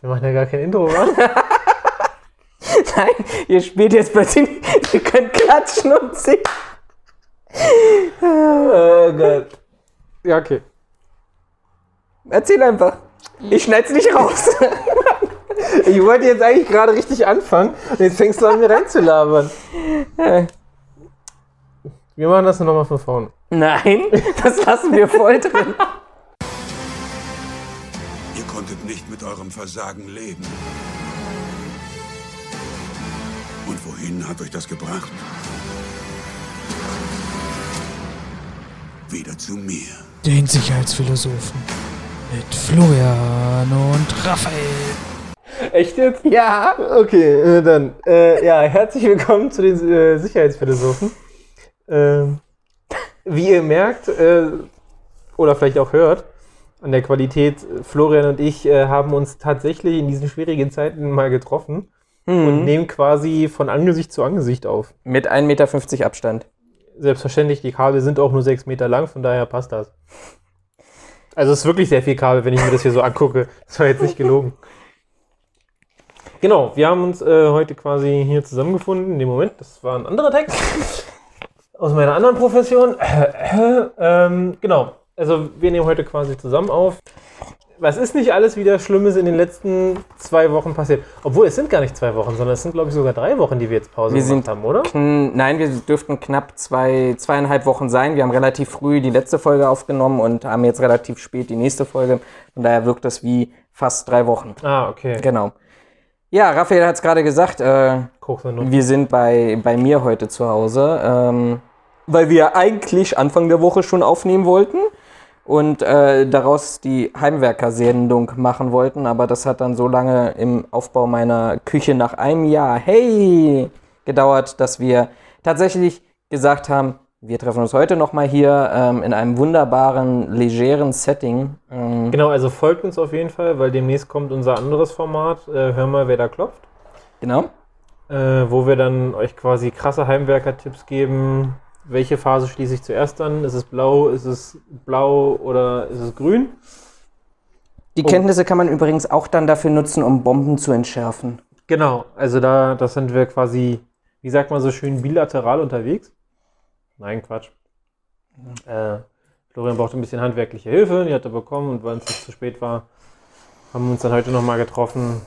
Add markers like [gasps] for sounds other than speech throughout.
Wir machen ja gar kein Intro, wa? [laughs] Nein, ihr spielt jetzt plötzlich, ihr könnt klatschen und singen. oh Gott. Ja, okay. Erzähl einfach. Ich schneid's nicht raus. [laughs] Ich wollte jetzt eigentlich gerade richtig anfangen und jetzt fängst du an, mir reinzulabern. Wir machen das nochmal von vorne. Nein, das lassen wir voll drin. Eurem Versagen leben. Und wohin hat euch das gebracht? Wieder zu mir. Den Sicherheitsphilosophen mit Florian und Raphael. Echt jetzt? Ja. Okay, äh, dann. Äh, ja, herzlich willkommen zu den äh, Sicherheitsphilosophen. Ähm, wie ihr merkt, äh, oder vielleicht auch hört, an der Qualität, Florian und ich äh, haben uns tatsächlich in diesen schwierigen Zeiten mal getroffen und nehmen quasi von Angesicht zu Angesicht auf. Mit 1,50 Meter Abstand. Selbstverständlich, die Kabel sind auch nur 6 Meter lang, von daher passt das. Also es ist wirklich sehr viel Kabel, wenn ich mir das hier so angucke. Das war jetzt nicht gelogen. Genau, wir haben uns äh, heute quasi hier zusammengefunden. In dem Moment, das war ein anderer Text aus meiner anderen Profession. [clears throat] ähm, genau, also wir nehmen heute quasi zusammen auf. Was ist nicht alles wieder Schlimmes in den letzten zwei Wochen passiert? Obwohl, es sind gar nicht zwei Wochen, sondern es sind, glaube ich, sogar drei Wochen, die wir jetzt Pause Wir gemacht sind haben, oder? Nein, wir dürften knapp zwei, zweieinhalb Wochen sein. Wir haben relativ früh die letzte Folge aufgenommen und haben jetzt relativ spät die nächste Folge. Von daher wirkt das wie fast drei Wochen. Ah, okay. Genau. Ja, Raphael hat es gerade gesagt, äh, wir sind bei, bei mir heute zu Hause, ähm, weil wir eigentlich Anfang der Woche schon aufnehmen wollten und äh, daraus die Heimwerker-Sendung machen wollten, aber das hat dann so lange im Aufbau meiner Küche nach einem Jahr, hey, gedauert, dass wir tatsächlich gesagt haben, wir treffen uns heute nochmal hier ähm, in einem wunderbaren, legeren Setting. Ähm, Genau, also folgt uns auf jeden Fall, weil demnächst kommt unser anderes Format, äh, Hör mal, wer da klopft, genau. äh, wo wir dann euch quasi krasse Heimwerker-Tipps geben. Welche Phase schließe ich zuerst an? Ist es blau, ist es blau oder ist es grün? Die Oh. Kenntnisse kann man übrigens auch dann dafür nutzen, um Bomben zu entschärfen. Genau, also da das sind wir quasi, wie sagt man so schön, bilateral unterwegs. Nein, Quatsch. Äh, Florian brauchte ein bisschen handwerkliche Hilfe, die hat er bekommen und weil es zu spät war, haben wir uns dann heute nochmal getroffen,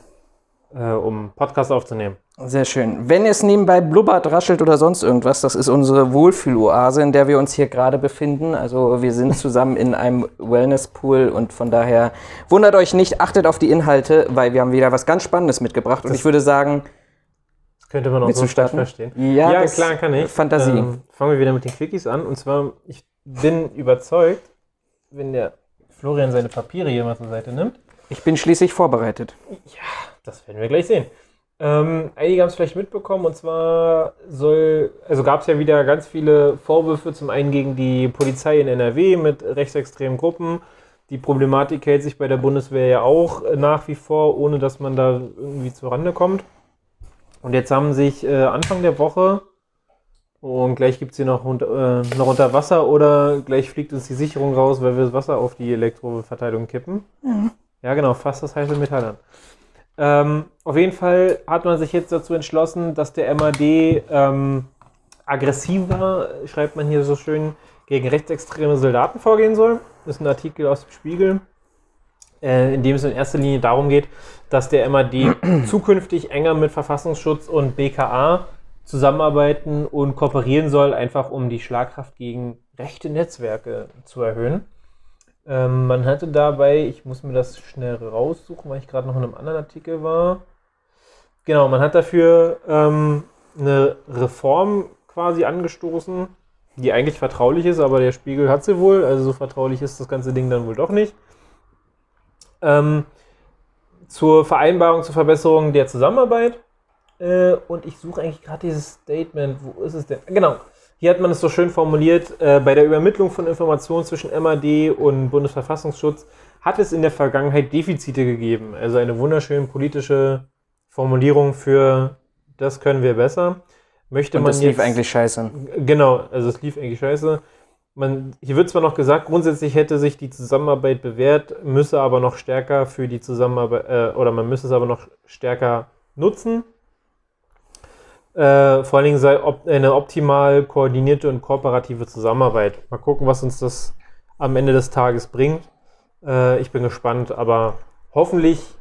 äh, um Podcast aufzunehmen. Sehr schön. Wenn es nebenbei blubbert, raschelt oder sonst irgendwas, das ist unsere Wohlfühloase, in der wir uns hier gerade befinden. Also wir sind zusammen in einem Wellnesspool und von daher wundert euch nicht, achtet auf die Inhalte, weil wir haben wieder was ganz Spannendes mitgebracht. Und ich würde sagen, Das könnte man auch so starten? verstehen. Ja, Ja, das- klar, kann ich. Fantasie. Ähm, fangen wir wieder mit den Quickies an. Und zwar, ich bin überzeugt, wenn der Florian seine Papiere hier mal zur Seite nimmt, ich bin schließlich vorbereitet. Das werden wir gleich sehen. Ähm, einige haben es vielleicht mitbekommen, und zwar soll, also gab es ja wieder ganz viele Vorwürfe, zum einen gegen die Polizei in NRW mit rechtsextremen Gruppen. Die Problematik hält sich bei der Bundeswehr ja auch nach wie vor, ohne dass man da irgendwie zurande kommt. Und jetzt haben sich äh, Anfang der Woche, und gleich gibt es hier noch, unter- äh, noch unter Wasser oder gleich fliegt uns die Sicherung raus, weil wir das Wasser auf die Elektroverteilung kippen. Ja, genau, fast das heiße Metall an. Ähm, auf jeden Fall hat man sich jetzt dazu entschlossen, dass der MAD ähm, aggressiver, schreibt man hier so schön, gegen rechtsextreme Soldaten vorgehen soll. Das ist ein Artikel aus dem Spiegel, äh, in dem es in erster Linie darum geht, dass der MAD [clears throat] zukünftig enger mit Verfassungsschutz und BKA zusammenarbeiten und kooperieren soll, einfach um die Schlagkraft gegen rechte Netzwerke zu erhöhen. Ähm, man hatte dabei, ich muss mir das schnell raussuchen, weil ich gerade noch in einem anderen Artikel war. Genau, man hat dafür ähm, eine Reform quasi angestoßen, die eigentlich vertraulich ist, aber der Spiegel hat sie wohl, also so vertraulich ist das ganze Ding dann wohl doch nicht. Ähm, zur Vereinbarung zur Verbesserung der Zusammenarbeit. Äh, und ich suche eigentlich gerade dieses Statement. Wo ist es denn? Genau. Hier hat man es so schön formuliert. Äh, bei der Übermittlung von Informationen zwischen MAD und Bundesverfassungsschutz hat es in der Vergangenheit Defizite gegeben. Also eine wunderschöne politische Formulierung für das können wir besser. Möchte Und man das lief jetzt, eigentlich scheiße. Genau, also es lief eigentlich scheiße. man, hier wird zwar noch gesagt, grundsätzlich hätte sich die Zusammenarbeit bewährt, müsse aber noch stärker für die Zusammenarbeit, äh, oder man müsse es aber noch stärker nutzen. Äh, vor allen Dingen sei op eine optimal koordinierte und kooperative Zusammenarbeit. Mal gucken, was uns das am Ende des Tages bringt. Äh, ich bin gespannt, aber hoffentlich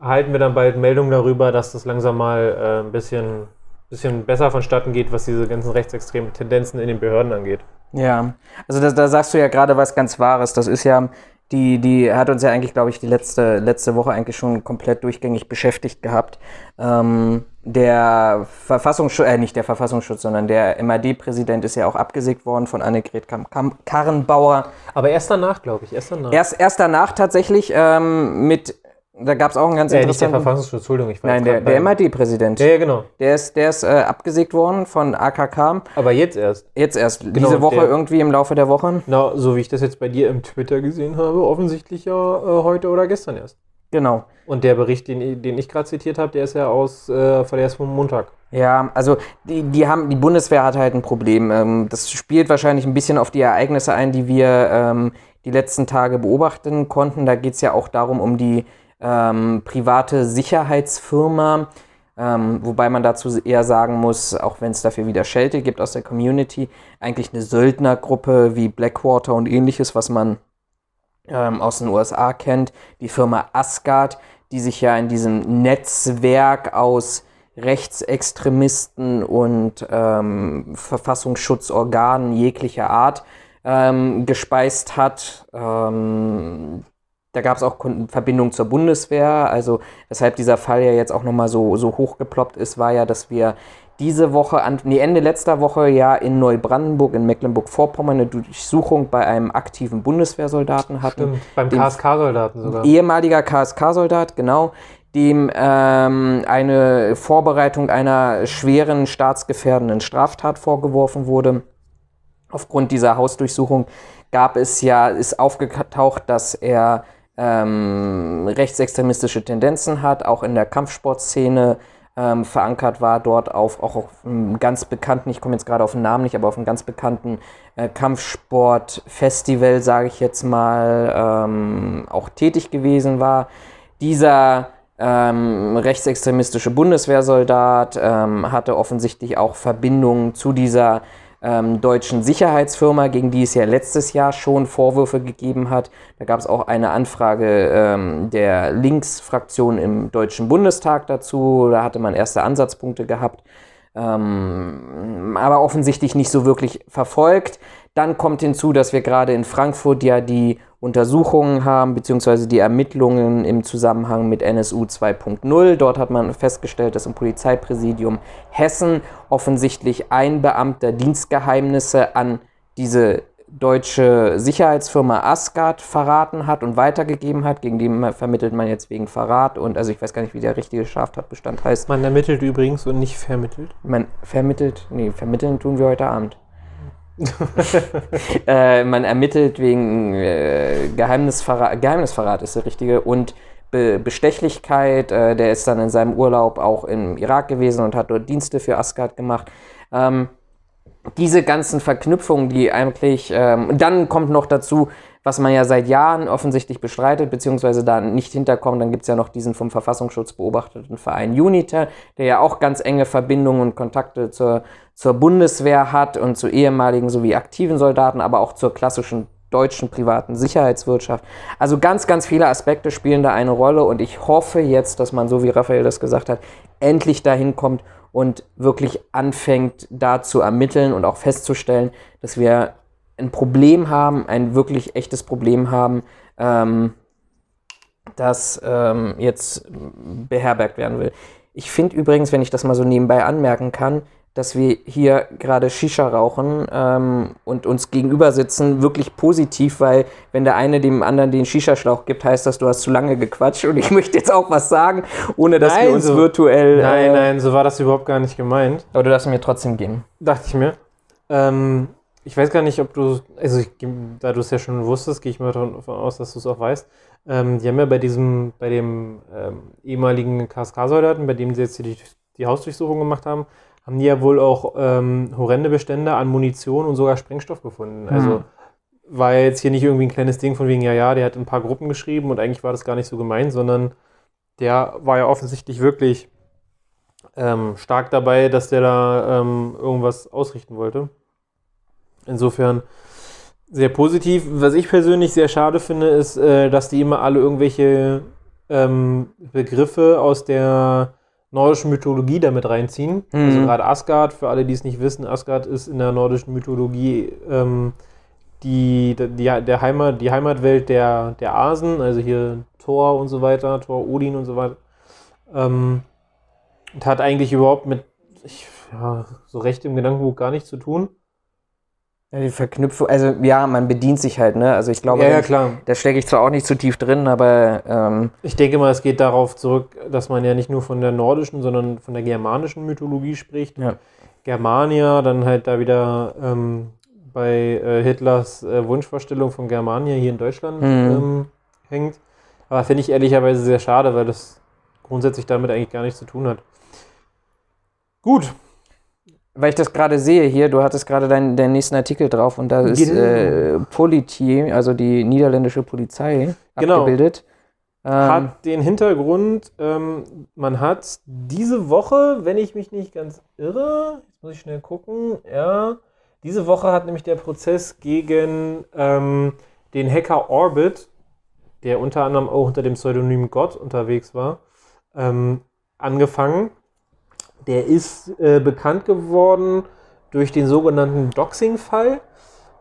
erhalten wir dann bald Meldungen darüber, dass das langsam mal äh, ein bisschen, bisschen besser vonstatten geht, was diese ganzen rechtsextremen Tendenzen in den Behörden angeht. Ja, also da, da sagst du ja gerade was ganz Wahres. Das ist ja, die, die hat uns ja eigentlich, glaube ich, die letzte, letzte Woche eigentlich schon komplett durchgängig beschäftigt gehabt. Ähm, der Verfassungsschutz, äh, nicht der Verfassungsschutz, sondern der MAD-Präsident ist ja auch abgesägt worden von Annegret Karrenbauer. Aber erst danach, glaube ich, erst danach. Erst, erst danach tatsächlich ähm, mit da gab es auch einen ganz äh, nicht der interessanten. Verfassungsschutz, Entschuldigung, ich war Nein, der, der MAD-Präsident. Ja, ja, genau. Der ist, der ist äh, abgesägt worden von AKK. Aber jetzt erst. Jetzt erst, Genau, diese Woche der- irgendwie im Laufe der Woche. Na, so wie ich das jetzt bei dir im Twitter gesehen habe, offensichtlich ja äh, heute oder gestern erst. Genau. Und der Bericht, den, den ich gerade zitiert habe, der ist ja aus, äh, der ist vom Montag. Ja, also die, die haben, die Bundeswehr hat halt ein Problem. Ähm, das spielt wahrscheinlich ein bisschen auf die Ereignisse ein, die wir ähm, die letzten Tage beobachten konnten. Da geht es ja auch darum, um die ähm, private Sicherheitsfirma, ähm, wobei man dazu eher sagen muss, auch wenn es dafür wieder Schelte gibt aus der Community, eigentlich eine Söldnergruppe wie Blackwater und ähnliches, was man ähm, aus den USA kennt, die Firma Asgard, die sich ja in diesem Netzwerk aus Rechtsextremisten und ähm, Verfassungsschutzorganen jeglicher Art ähm, gespeist hat. Ähm, da gab es auch Verbindungen zur Bundeswehr. Also weshalb dieser Fall ja jetzt auch nochmal so, so hochgeploppt ist, war ja, dass wir diese Woche, an, nee, Ende letzter Woche ja in Neubrandenburg, in Mecklenburg-Vorpommern, eine Durchsuchung bei einem aktiven Bundeswehrsoldaten hatten. Stimmt, beim KSK-Soldaten sogar. Ehemaliger KSK-Soldat, genau, dem ähm, eine Vorbereitung einer schweren staatsgefährdenden Straftat vorgeworfen wurde. Aufgrund dieser Hausdurchsuchung gab es ja, ist aufgetaucht, dass er ähm, rechtsextremistische Tendenzen hat, auch in der Kampfsportszene ähm, verankert war, dort auf, auch auf einem ganz bekannten, ich komme jetzt gerade auf den Namen nicht, aber auf einem ganz bekannten äh, Kampfsportfestival, sage ich jetzt mal, ähm, auch tätig gewesen war. Dieser ähm, rechtsextremistische Bundeswehrsoldat ähm, hatte offensichtlich auch Verbindungen zu dieser ähm, deutschen Sicherheitsfirma, gegen die es ja letztes Jahr schon Vorwürfe gegeben hat. Da gab es auch eine Anfrage ähm, der Linksfraktion im Deutschen Bundestag dazu. Da hatte man erste Ansatzpunkte gehabt, ähm, aber offensichtlich nicht so wirklich verfolgt. Dann kommt hinzu, dass wir gerade in Frankfurt ja die Untersuchungen haben, beziehungsweise die Ermittlungen im Zusammenhang mit NSU 2.0. Dort hat man festgestellt, dass im Polizeipräsidium Hessen offensichtlich ein Beamter Dienstgeheimnisse an diese deutsche Sicherheitsfirma Asgard verraten hat und weitergegeben hat. Gegen die vermittelt man jetzt wegen Verrat und also ich weiß gar nicht, wie der richtige Straftatbestand heißt. Man ermittelt übrigens und nicht vermittelt. Man vermittelt, nee, vermitteln tun wir heute Abend. [laughs] äh, man ermittelt wegen äh, Geheimnisverrat, Geheimnisverrat ist der richtige und Be Bestechlichkeit. Äh, der ist dann in seinem Urlaub auch im Irak gewesen und hat dort Dienste für Asgard gemacht. Ähm, diese ganzen Verknüpfungen, die eigentlich, ähm, dann kommt noch dazu, was man ja seit Jahren offensichtlich bestreitet, beziehungsweise da nicht hinterkommt, dann gibt es ja noch diesen vom Verfassungsschutz beobachteten Verein UNITA, der ja auch ganz enge Verbindungen und Kontakte zur, zur Bundeswehr hat und zu ehemaligen sowie aktiven Soldaten, aber auch zur klassischen deutschen privaten Sicherheitswirtschaft. Also ganz, ganz viele Aspekte spielen da eine Rolle und ich hoffe jetzt, dass man, so wie Raphael das gesagt hat, endlich dahin kommt und wirklich anfängt, da zu ermitteln und auch festzustellen, dass wir ein Problem haben, ein wirklich echtes Problem haben, ähm, das ähm, jetzt beherbergt werden will. Ich finde übrigens, wenn ich das mal so nebenbei anmerken kann, dass wir hier gerade Shisha rauchen ähm, und uns gegenüber sitzen, wirklich positiv, weil wenn der eine dem anderen den Shisha-Schlauch gibt, heißt das, du hast zu lange gequatscht und ich [laughs] möchte jetzt auch was sagen, ohne dass wir Nein, uns so- virtuell... Nein, äh, nein, so war das überhaupt gar nicht gemeint. Aber du darfst mir trotzdem geben. Dachte ich mir. Ähm, ich weiß gar nicht, ob du, also ich, da du es ja schon wusstest, gehe ich mal davon aus, dass du es auch weißt. Ähm, die haben ja bei diesem, bei dem ähm, ehemaligen KSK-Soldaten, bei dem sie jetzt die, die Hausdurchsuchung gemacht haben, haben die ja wohl auch ähm, horrende Bestände an Munition und sogar Sprengstoff gefunden. Also war jetzt hier nicht irgendwie ein kleines Ding von wegen, ja, ja, der hat ein paar Gruppen geschrieben und eigentlich war das gar nicht so gemeint, sondern der war ja offensichtlich wirklich ähm, stark dabei, dass der da ähm, irgendwas ausrichten wollte. Insofern sehr positiv. Was ich persönlich sehr schade finde, ist, äh, dass die immer alle irgendwelche ähm, Begriffe aus der nordischen Mythologie damit reinziehen. Mhm. Also gerade Asgard, für alle, die es nicht wissen, Asgard ist in der nordischen Mythologie ähm, die, die, der Heimat, die Heimatwelt der, der Asen, also hier Thor und so weiter, Thor, Odin und so weiter. Ähm, und hat eigentlich überhaupt mit ich, ja, so recht im Gedankenbuch gar nichts zu tun. Ja, die Verknüpfung, also ja, man bedient sich halt, ne? Also ich glaube, ja, ja, da- klar. da stecke ich zwar auch nicht zu tief drin, aber ähm, Ich denke mal, es geht darauf zurück, dass man ja nicht nur von der nordischen, sondern von der germanischen Mythologie spricht. Ja. Germania, dann halt da wieder ähm, bei äh, Hitlers äh, Wunschvorstellung von Germania hier in Deutschland Mhm. ähm, hängt. Aber finde ich ehrlicherweise sehr schade, weil das grundsätzlich damit eigentlich gar nichts zu tun hat. Gut, weil ich das gerade sehe hier, du hattest gerade deinen, deinen nächsten Artikel drauf und da ist Genau. äh, Politie, also die niederländische Polizei, Genau. abgebildet. Ähm, hat den Hintergrund, ähm, man hat diese Woche, wenn ich mich nicht ganz irre, jetzt muss ich schnell gucken, ja, diese Woche hat nämlich der Prozess gegen ähm, den Hacker Orbit, der unter anderem auch unter dem Pseudonym Gott unterwegs war, ähm, angefangen. Der ist äh, bekannt geworden durch den sogenannten Doxing-Fall.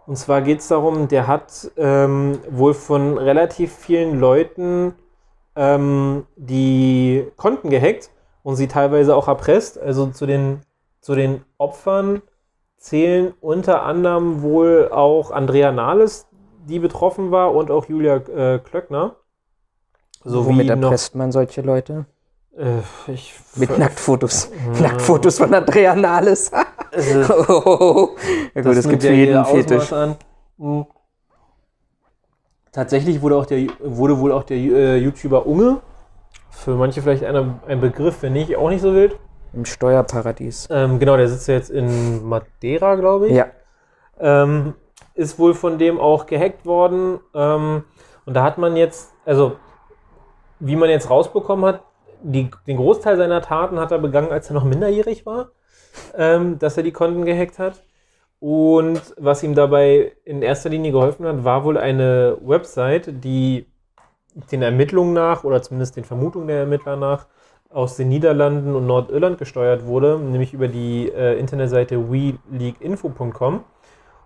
Und zwar geht es darum, der hat ähm, wohl von relativ vielen Leuten ähm, die Konten gehackt und sie teilweise auch erpresst. Also zu den, zu den Opfern zählen unter anderem wohl auch Andrea Nahles, die betroffen war, und auch Julia äh, Klöckner. womit Sowie noch. erpresst man solche Leute? Äh, Mit Nacktfotos. Ja. Nacktfotos von Andrea Nahles. Also, [laughs] ja gut, das, nimmt gibt für jeden Fetisch. Mhm. Tatsächlich wurde, auch der, wurde wohl auch der äh, YouTuber Unge, für manche vielleicht einer, ein Begriff, wenn nicht, auch nicht so wild. Im Steuerparadies. Ähm, genau, der sitzt ja jetzt in Madeira, glaube ich. Ja. Ähm, ist wohl von dem auch gehackt worden. Ähm, und da hat man jetzt, also wie man jetzt rausbekommen hat, die, den Großteil seiner Taten hat er begangen, als er noch minderjährig war, ähm, dass er die Konten gehackt hat. Und was ihm dabei in erster Linie geholfen hat, war wohl eine Website, die den Ermittlungen nach, oder zumindest den Vermutungen der Ermittler nach, aus den Niederlanden und Nordirland gesteuert wurde, nämlich über die äh, Internetseite WeLeakInfo.com.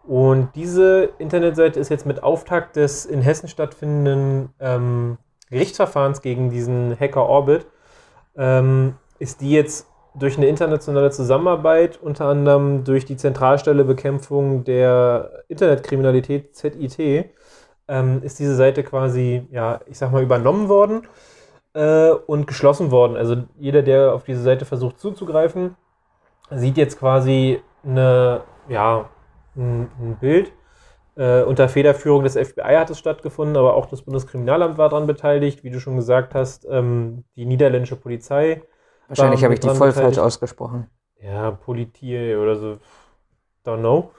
Und diese Internetseite ist jetzt mit Auftakt des in Hessen stattfindenden ähm, Gerichtsverfahrens gegen diesen Hacker Orbit, ähm, ist die jetzt durch eine internationale Zusammenarbeit, unter anderem durch die Zentralstelle Bekämpfung der Internetkriminalität ZIT, ähm, ist diese Seite quasi, ja, ich sag mal, übernommen worden äh, und geschlossen worden. Also jeder, der auf diese Seite versucht zuzugreifen, sieht jetzt quasi eine, ja, ein, ein Bild. Äh, unter Federführung des FBI hat es stattgefunden, aber auch das Bundeskriminalamt war daran beteiligt, wie du schon gesagt hast, ähm, die niederländische Polizei. Wahrscheinlich habe ich die voll beteiligt. falsch ausgesprochen. Ja, Politie oder so, don't know.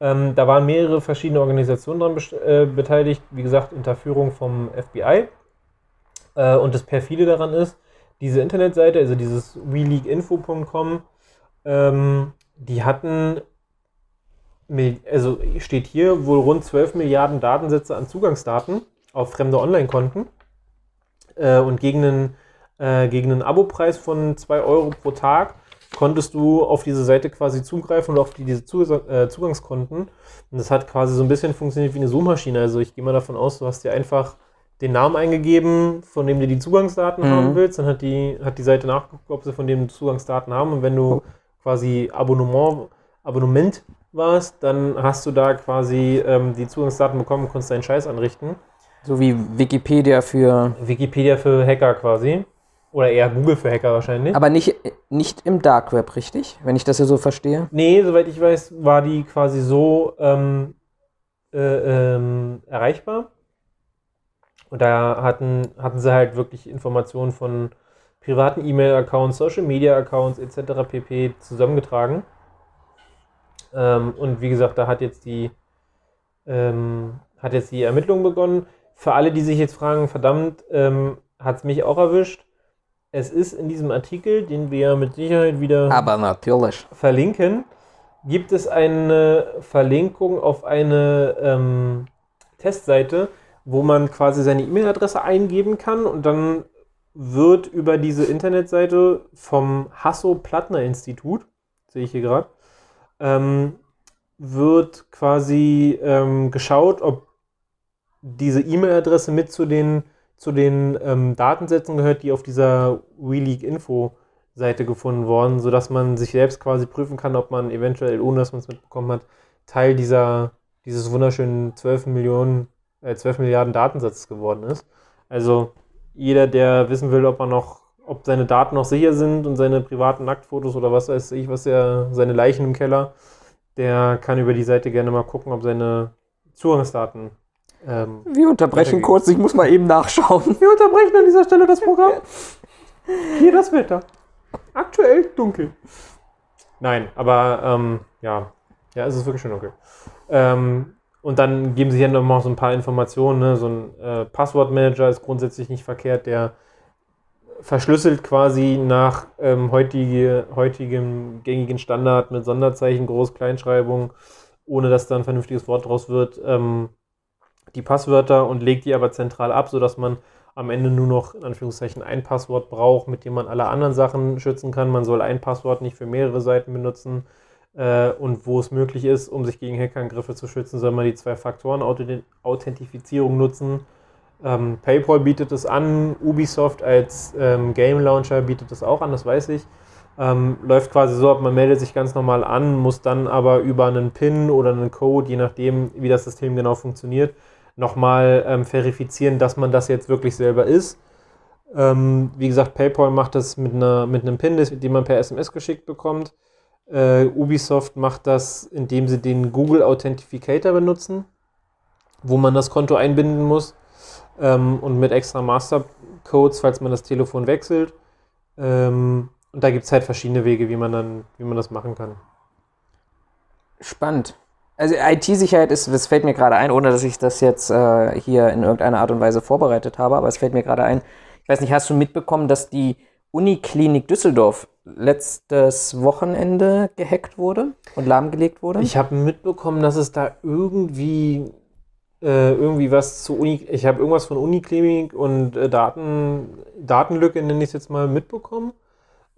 Ähm, da waren mehrere verschiedene Organisationen dran best- äh, beteiligt, wie gesagt, unter Führung vom FBI. Äh, und das perfide daran ist, diese Internetseite, also dieses WeLeakInfo.com, ähm, die hatten, also steht hier, wohl rund 12 Milliarden Datensätze an Zugangsdaten auf fremde Online-Konten. Äh, und gegen einen, äh, gegen einen Abopreis von 2 Euro pro Tag konntest du auf diese Seite quasi zugreifen und auf die, diese Zus äh, Zugangskonten. Und das hat quasi so ein bisschen funktioniert wie eine Suchmaschine. Also ich gehe mal davon aus, du hast dir einfach den Namen eingegeben, von dem du die Zugangsdaten Mhm. haben willst. Dann hat die, hat die Seite nachgeguckt, ob sie von dem Zugangsdaten haben. Und wenn du quasi Abonnement, Abonnement warst, dann hast du da quasi ähm, die Zugangsdaten bekommen und konntest deinen Scheiß anrichten. So wie Wikipedia für. Wikipedia für Hacker quasi. Oder eher Google für Hacker wahrscheinlich. Aber nicht, nicht im Dark Web, richtig? Wenn ich das hier so verstehe. Nee, soweit ich weiß, war die quasi so ähm, äh, ähm, erreichbar. Und da hatten, hatten sie halt wirklich Informationen von privaten E-Mail-Accounts, Social-Media-Accounts etc. pp. zusammengetragen. Ähm, und wie gesagt, da hat jetzt die ähm, hat jetzt die Ermittlung begonnen. Für alle, die sich jetzt fragen, verdammt, ähm, hat es mich auch erwischt. Es ist in diesem Artikel, den wir mit Sicherheit wieder Aber natürlich. verlinken, gibt es eine Verlinkung auf eine ähm, Testseite, wo man quasi seine E-Mail-Adresse eingeben kann und dann wird über diese Internetseite vom Hasso-Plattner-Institut, sehe ich hier gerade, ähm, wird quasi ähm, geschaut, ob diese E-Mail-Adresse mit zu den, zu den ähm, Datensätzen gehört, die auf dieser WeLeak-Info-Seite gefunden wurden, sodass man sich selbst quasi prüfen kann, ob man eventuell, ohne dass man es mitbekommen hat, Teil dieser, dieses wunderschönen 12 Millionen, äh, 12 Milliarden Datensatzes geworden ist. Also jeder, der wissen will, ob er noch, ob seine Daten noch sicher sind und seine privaten Nacktfotos oder was weiß ich, was er, seine Leichen im Keller, der kann über die Seite gerne mal gucken, ob seine Zugangsdaten. Ähm, Wir unterbrechen kurz, ich muss mal eben nachschauen. wir unterbrechen an dieser Stelle das Programm. [laughs] Hier das Wetter. Aktuell dunkel. Nein, aber ähm, ja, ja, es ist wirklich schon dunkel. Ähm, und dann geben sie hier noch mal so ein paar Informationen. Ne? So ein äh, Passwortmanager ist grundsätzlich nicht verkehrt, der verschlüsselt quasi nach ähm, heutige, heutigem gängigen Standard mit Sonderzeichen, Groß-, Kleinschreibung, ohne dass da ein vernünftiges Wort draus wird, ähm, die Passwörter und legt die aber zentral ab, sodass man am Ende nur noch in Anführungszeichen ein Passwort braucht, mit dem man alle anderen Sachen schützen kann. Man soll ein Passwort nicht für mehrere Seiten benutzen. Äh, und wo es möglich ist, um sich gegen Hackerangriffe zu schützen, soll man die Zwei-Faktoren-Authentifizierung nutzen. Ähm, PayPal bietet es an, Ubisoft als ähm, Game Launcher bietet es auch an, das weiß ich. Ähm, läuft quasi so ab, man meldet sich ganz normal an, muss dann aber über einen PIN oder einen Code, je nachdem, wie das System genau funktioniert, nochmal ähm, verifizieren, dass man das jetzt wirklich selber ist. Ähm, wie gesagt, PayPal macht das mit, einer, mit einem PIN, den man per SMS geschickt bekommt. Äh, Ubisoft macht das, indem sie den Google Authentificator benutzen, wo man das Konto einbinden muss ähm, und mit extra Mastercodes, falls man das Telefon wechselt. Ähm, und da gibt es halt verschiedene Wege, wie man dann, wie man das machen kann. Spannend. Also IT-Sicherheit ist, das fällt mir gerade ein, ohne dass ich das jetzt äh, hier in irgendeiner Art und Weise vorbereitet habe, aber es fällt mir gerade ein, ich weiß nicht, hast du mitbekommen, dass die Uniklinik Düsseldorf letztes Wochenende gehackt wurde und lahmgelegt wurde? Ich habe mitbekommen, dass es da irgendwie äh, irgendwie was zu Uni, ich habe irgendwas von Uniklinik und äh, Daten, Datenlücke, nenne ich es jetzt mal, mitbekommen.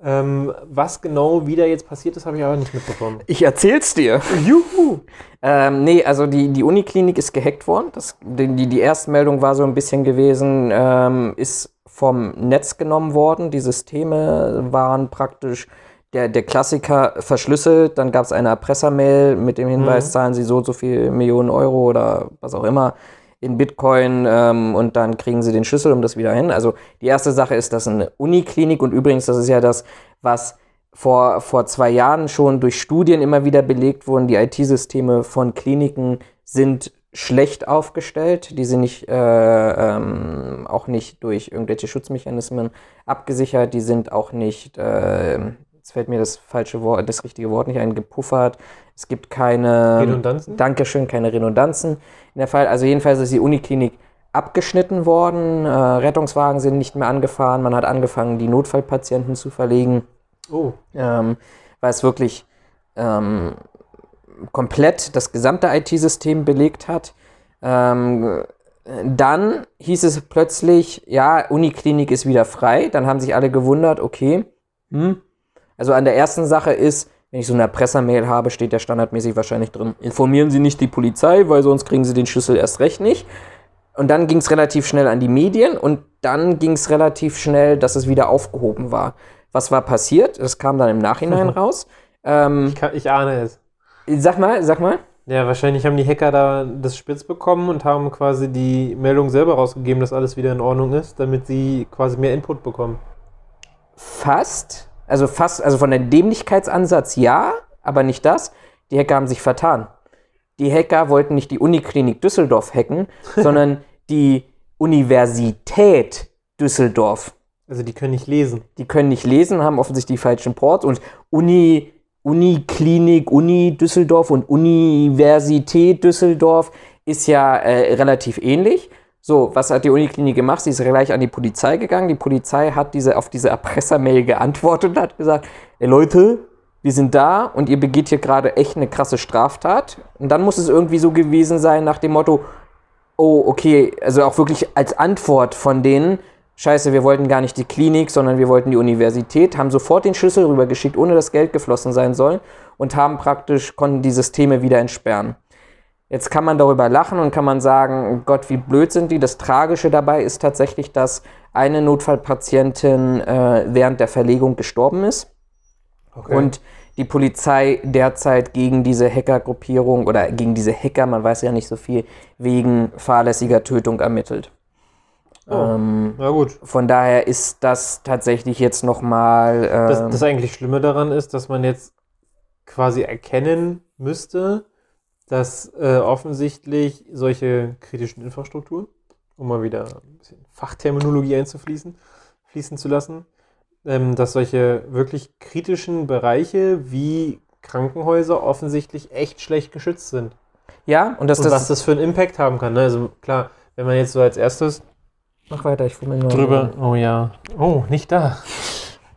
Ähm, was genau wieder jetzt passiert ist, habe ich aber nicht mitbekommen. Ich erzähl's dir. Juhu! Ähm, nee, also die, die Uniklinik ist gehackt worden. Das, die, die, Erstmeldung war so ein bisschen gewesen, ähm, ist vom Netz genommen worden. Die Systeme waren praktisch der, der Klassiker verschlüsselt. Dann gab es eine Erpressermail mit dem Hinweis, Mhm. zahlen Sie so und so viel Millionen Euro oder was auch immer in Bitcoin ähm, und dann kriegen Sie den Schlüssel um das wieder hin. Also die erste Sache ist, dass eine Uniklinik und übrigens, das ist ja das, was vor, vor zwei Jahren schon durch Studien immer wieder belegt wurden, die IT-Systeme von Kliniken sind schlecht aufgestellt. Die sind nicht, äh, ähm, auch nicht durch irgendwelche Schutzmechanismen abgesichert. Die sind auch nicht, äh, jetzt fällt mir das falsche Wort, das richtige Wort nicht ein, gepuffert. Es gibt keine Redundanzen? Dankeschön, keine Redundanzen in der Fall. Also jedenfalls ist die Uniklinik abgeschnitten worden. Äh, Rettungswagen sind nicht mehr angefahren. Man hat angefangen, die Notfallpatienten zu verlegen Oh, ähm, weil es wirklich ähm, komplett das gesamte IT-System belegt hat. Ähm, dann hieß es plötzlich, ja, Uniklinik ist wieder frei. Dann haben sich alle gewundert, okay. Hm. Also an der ersten Sache ist, wenn ich so eine Erpressermail habe, steht ja standardmäßig wahrscheinlich drin, informieren Sie nicht die Polizei, weil sonst kriegen Sie den Schlüssel erst recht nicht. Und dann ging es relativ schnell an die Medien und dann ging es relativ schnell, dass es wieder aufgehoben war. Was war passiert? Das kam dann im Nachhinein [laughs] raus. Ähm, ich, kann, ich ahne es. sag mal, sag mal. Ja, wahrscheinlich haben die Hacker da das spitz bekommen und haben quasi die Meldung selber rausgegeben, dass alles wieder in Ordnung ist, damit sie quasi mehr Input bekommen. Fast, also fast, also von der Dämlichkeitsansatz ja, aber nicht das. Die Hacker haben sich vertan. Die Hacker wollten nicht die Uniklinik Düsseldorf hacken, [laughs] sondern die Universität Düsseldorf. Also die können nicht lesen. Die können nicht lesen, haben offensichtlich die falschen Ports und Uni, Uniklinik, Uni Düsseldorf und Universität Düsseldorf ist ja äh, relativ ähnlich. So, was hat die Uniklinik gemacht? Sie ist gleich an die Polizei gegangen. Die Polizei hat diese, auf diese Erpressermail geantwortet und hat gesagt, ey Leute, wir sind da und ihr begeht hier gerade echt eine krasse Straftat. Und dann muss es irgendwie so gewesen sein nach dem Motto, oh, okay, also auch wirklich als Antwort von denen, scheiße, wir wollten gar nicht die Klinik, sondern wir wollten die Universität, haben sofort den Schlüssel rübergeschickt, ohne dass Geld geflossen sein soll und haben praktisch, konnten die Systeme wieder entsperren. Jetzt kann man darüber lachen und kann man sagen, Gott, wie blöd sind die. Das Tragische dabei ist tatsächlich, dass eine Notfallpatientin äh, während der Verlegung gestorben ist Okay. und die Polizei derzeit gegen diese Hackergruppierung oder gegen diese Hacker, man weiß ja nicht so viel, wegen fahrlässiger Tötung ermittelt. Oh. Ähm, Na gut. von daher ist das tatsächlich jetzt nochmal. Ähm, Das, das eigentlich Schlimme daran ist, dass man jetzt quasi erkennen müsste, dass äh, offensichtlich solche kritischen Infrastrukturen, um mal wieder ein bisschen Fachterminologie einzufließen, fließen zu lassen, ähm, dass solche wirklich kritischen Bereiche wie Krankenhäuser offensichtlich echt schlecht geschützt sind. ja, und dass Und das. was das für einen Impact haben kann. Ne? Also klar, wenn man jetzt so als erstes Mach weiter, ich fummel mal. drüber. Oh ja. Oh, nicht da.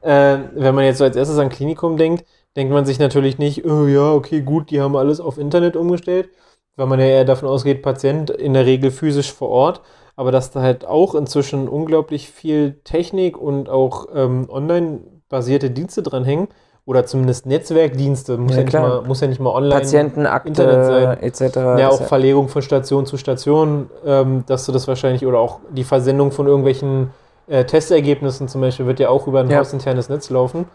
Äh, wenn man jetzt so als erstes an Klinikum denkt, denkt man sich natürlich nicht, oh ja, okay, gut, die haben alles auf Internet umgestellt, weil man ja eher davon ausgeht, Patient in der Regel physisch vor Ort, aber dass da halt auch inzwischen unglaublich viel Technik und auch ähm, online-basierte Dienste dranhängen oder zumindest Netzwerkdienste, muss Ja, ja, nicht, mal, muss ja nicht mal online Patientenakte Internet sein. etc. ja, auch Verlegung von Station zu Station, ähm, dass du das wahrscheinlich, oder auch die Versendung von irgendwelchen äh, Testergebnissen zum Beispiel, wird ja auch über ein Ja. hausinternes Netz laufen.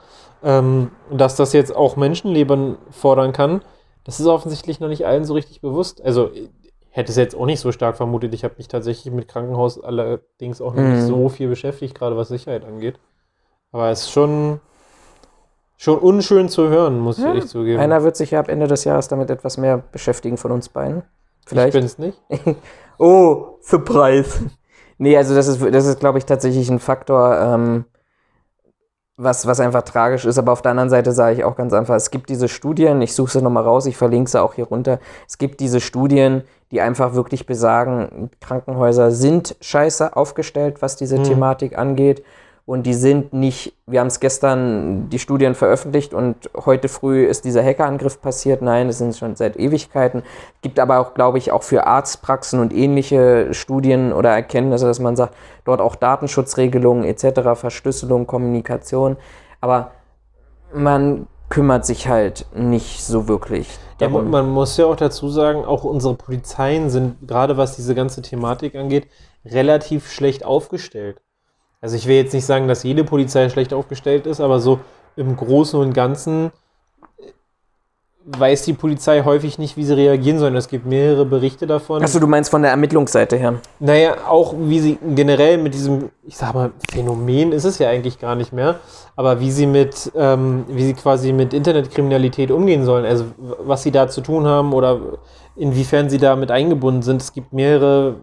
Ähm, dass das jetzt auch Menschenleben fordern kann, das ist offensichtlich noch nicht allen so richtig bewusst. Also, ich hätte es jetzt auch nicht so stark vermutet. Ich habe mich tatsächlich mit Krankenhaus allerdings auch noch nicht Mhm. so viel beschäftigt, gerade was Sicherheit angeht. Aber es ist schon, schon unschön zu hören, muss ich Ja, echt zugeben. Einer wird sich ja ab Ende des Jahres damit etwas mehr beschäftigen von uns beiden. ich Vielleicht. bin es nicht. [laughs] Oh, Surprise. nee, also das ist, das ist glaube ich, tatsächlich ein Faktor, ähm, was, was einfach tragisch ist. Aber auf der anderen Seite sage ich auch ganz einfach, es gibt diese Studien, ich suche sie nochmal raus, ich verlinke sie auch hier runter. Es gibt diese Studien, die einfach wirklich besagen, Krankenhäuser sind scheiße aufgestellt, was diese Mhm. Thematik angeht. Und die sind nicht, wir haben es gestern die Studien veröffentlicht und heute früh ist dieser Hackerangriff passiert. Nein, das sind schon seit Ewigkeiten. Gibt aber auch, glaube ich, auch für Arztpraxen und ähnliche Studien oder Erkenntnisse, dass man sagt, dort auch Datenschutzregelungen etc., Verschlüsselung, Kommunikation. Aber man kümmert sich halt nicht so wirklich Ja, darum. man muss ja auch dazu sagen, auch unsere Polizeien sind, gerade was diese ganze Thematik angeht, relativ schlecht aufgestellt. Also ich will jetzt nicht sagen, dass jede Polizei schlecht aufgestellt ist, aber so im Großen und Ganzen äh, weiß die Polizei häufig nicht, wie sie reagieren sollen. Es gibt mehrere Berichte davon. Achso, du meinst von der Ermittlungsseite her. Naja, auch wie sie generell mit diesem, ich sag mal, Phänomen ist es ja eigentlich gar nicht mehr, aber wie sie mit, ähm, wie sie quasi mit Internetkriminalität umgehen sollen, also was sie da zu tun haben oder inwiefern sie da mit eingebunden sind. Es gibt mehrere,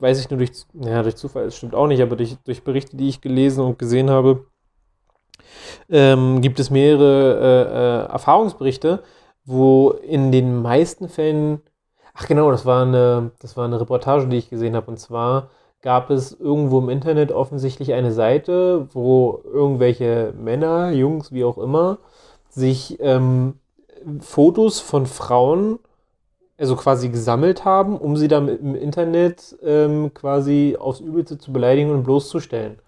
weiß ich nur durch, naja, durch Zufall, das stimmt auch nicht, aber durch, durch Berichte, die ich gelesen und gesehen habe, ähm, gibt es mehrere äh, äh, Erfahrungsberichte, wo in den meisten Fällen Ach genau, das war eine, das war eine Reportage, die ich gesehen habe. Und zwar gab es irgendwo im Internet offensichtlich eine Seite, wo irgendwelche Männer, Jungs, wie auch immer, sich ähm, Fotos von Frauen, also quasi gesammelt haben, um sie dann im Internet ähm, quasi aufs Übelste zu beleidigen und bloßzustellen.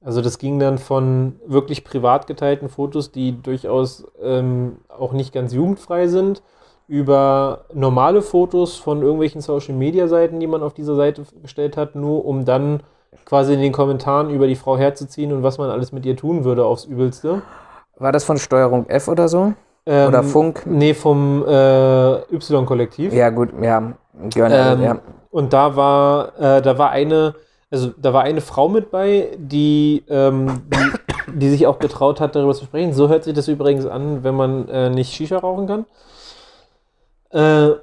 Also das ging dann von wirklich privat geteilten Fotos, die durchaus ähm, auch nicht ganz jugendfrei sind, über normale Fotos von irgendwelchen Social-Media-Seiten, die man auf dieser Seite gestellt hat, nur um dann quasi in den Kommentaren über die Frau herzuziehen und was man alles mit ihr tun würde aufs Übelste. War das von Steuerung F oder so? Ähm, Oder Funk? Nee, vom äh, Y-Kollektiv. Ja, gut, ja. Ähm, ja. Und da war, äh, da war eine, also da war eine Frau mit bei, die, ähm, die, die sich auch getraut hat, darüber zu sprechen. So hört sich das übrigens an, wenn man äh, nicht Shisha rauchen kann. Äh,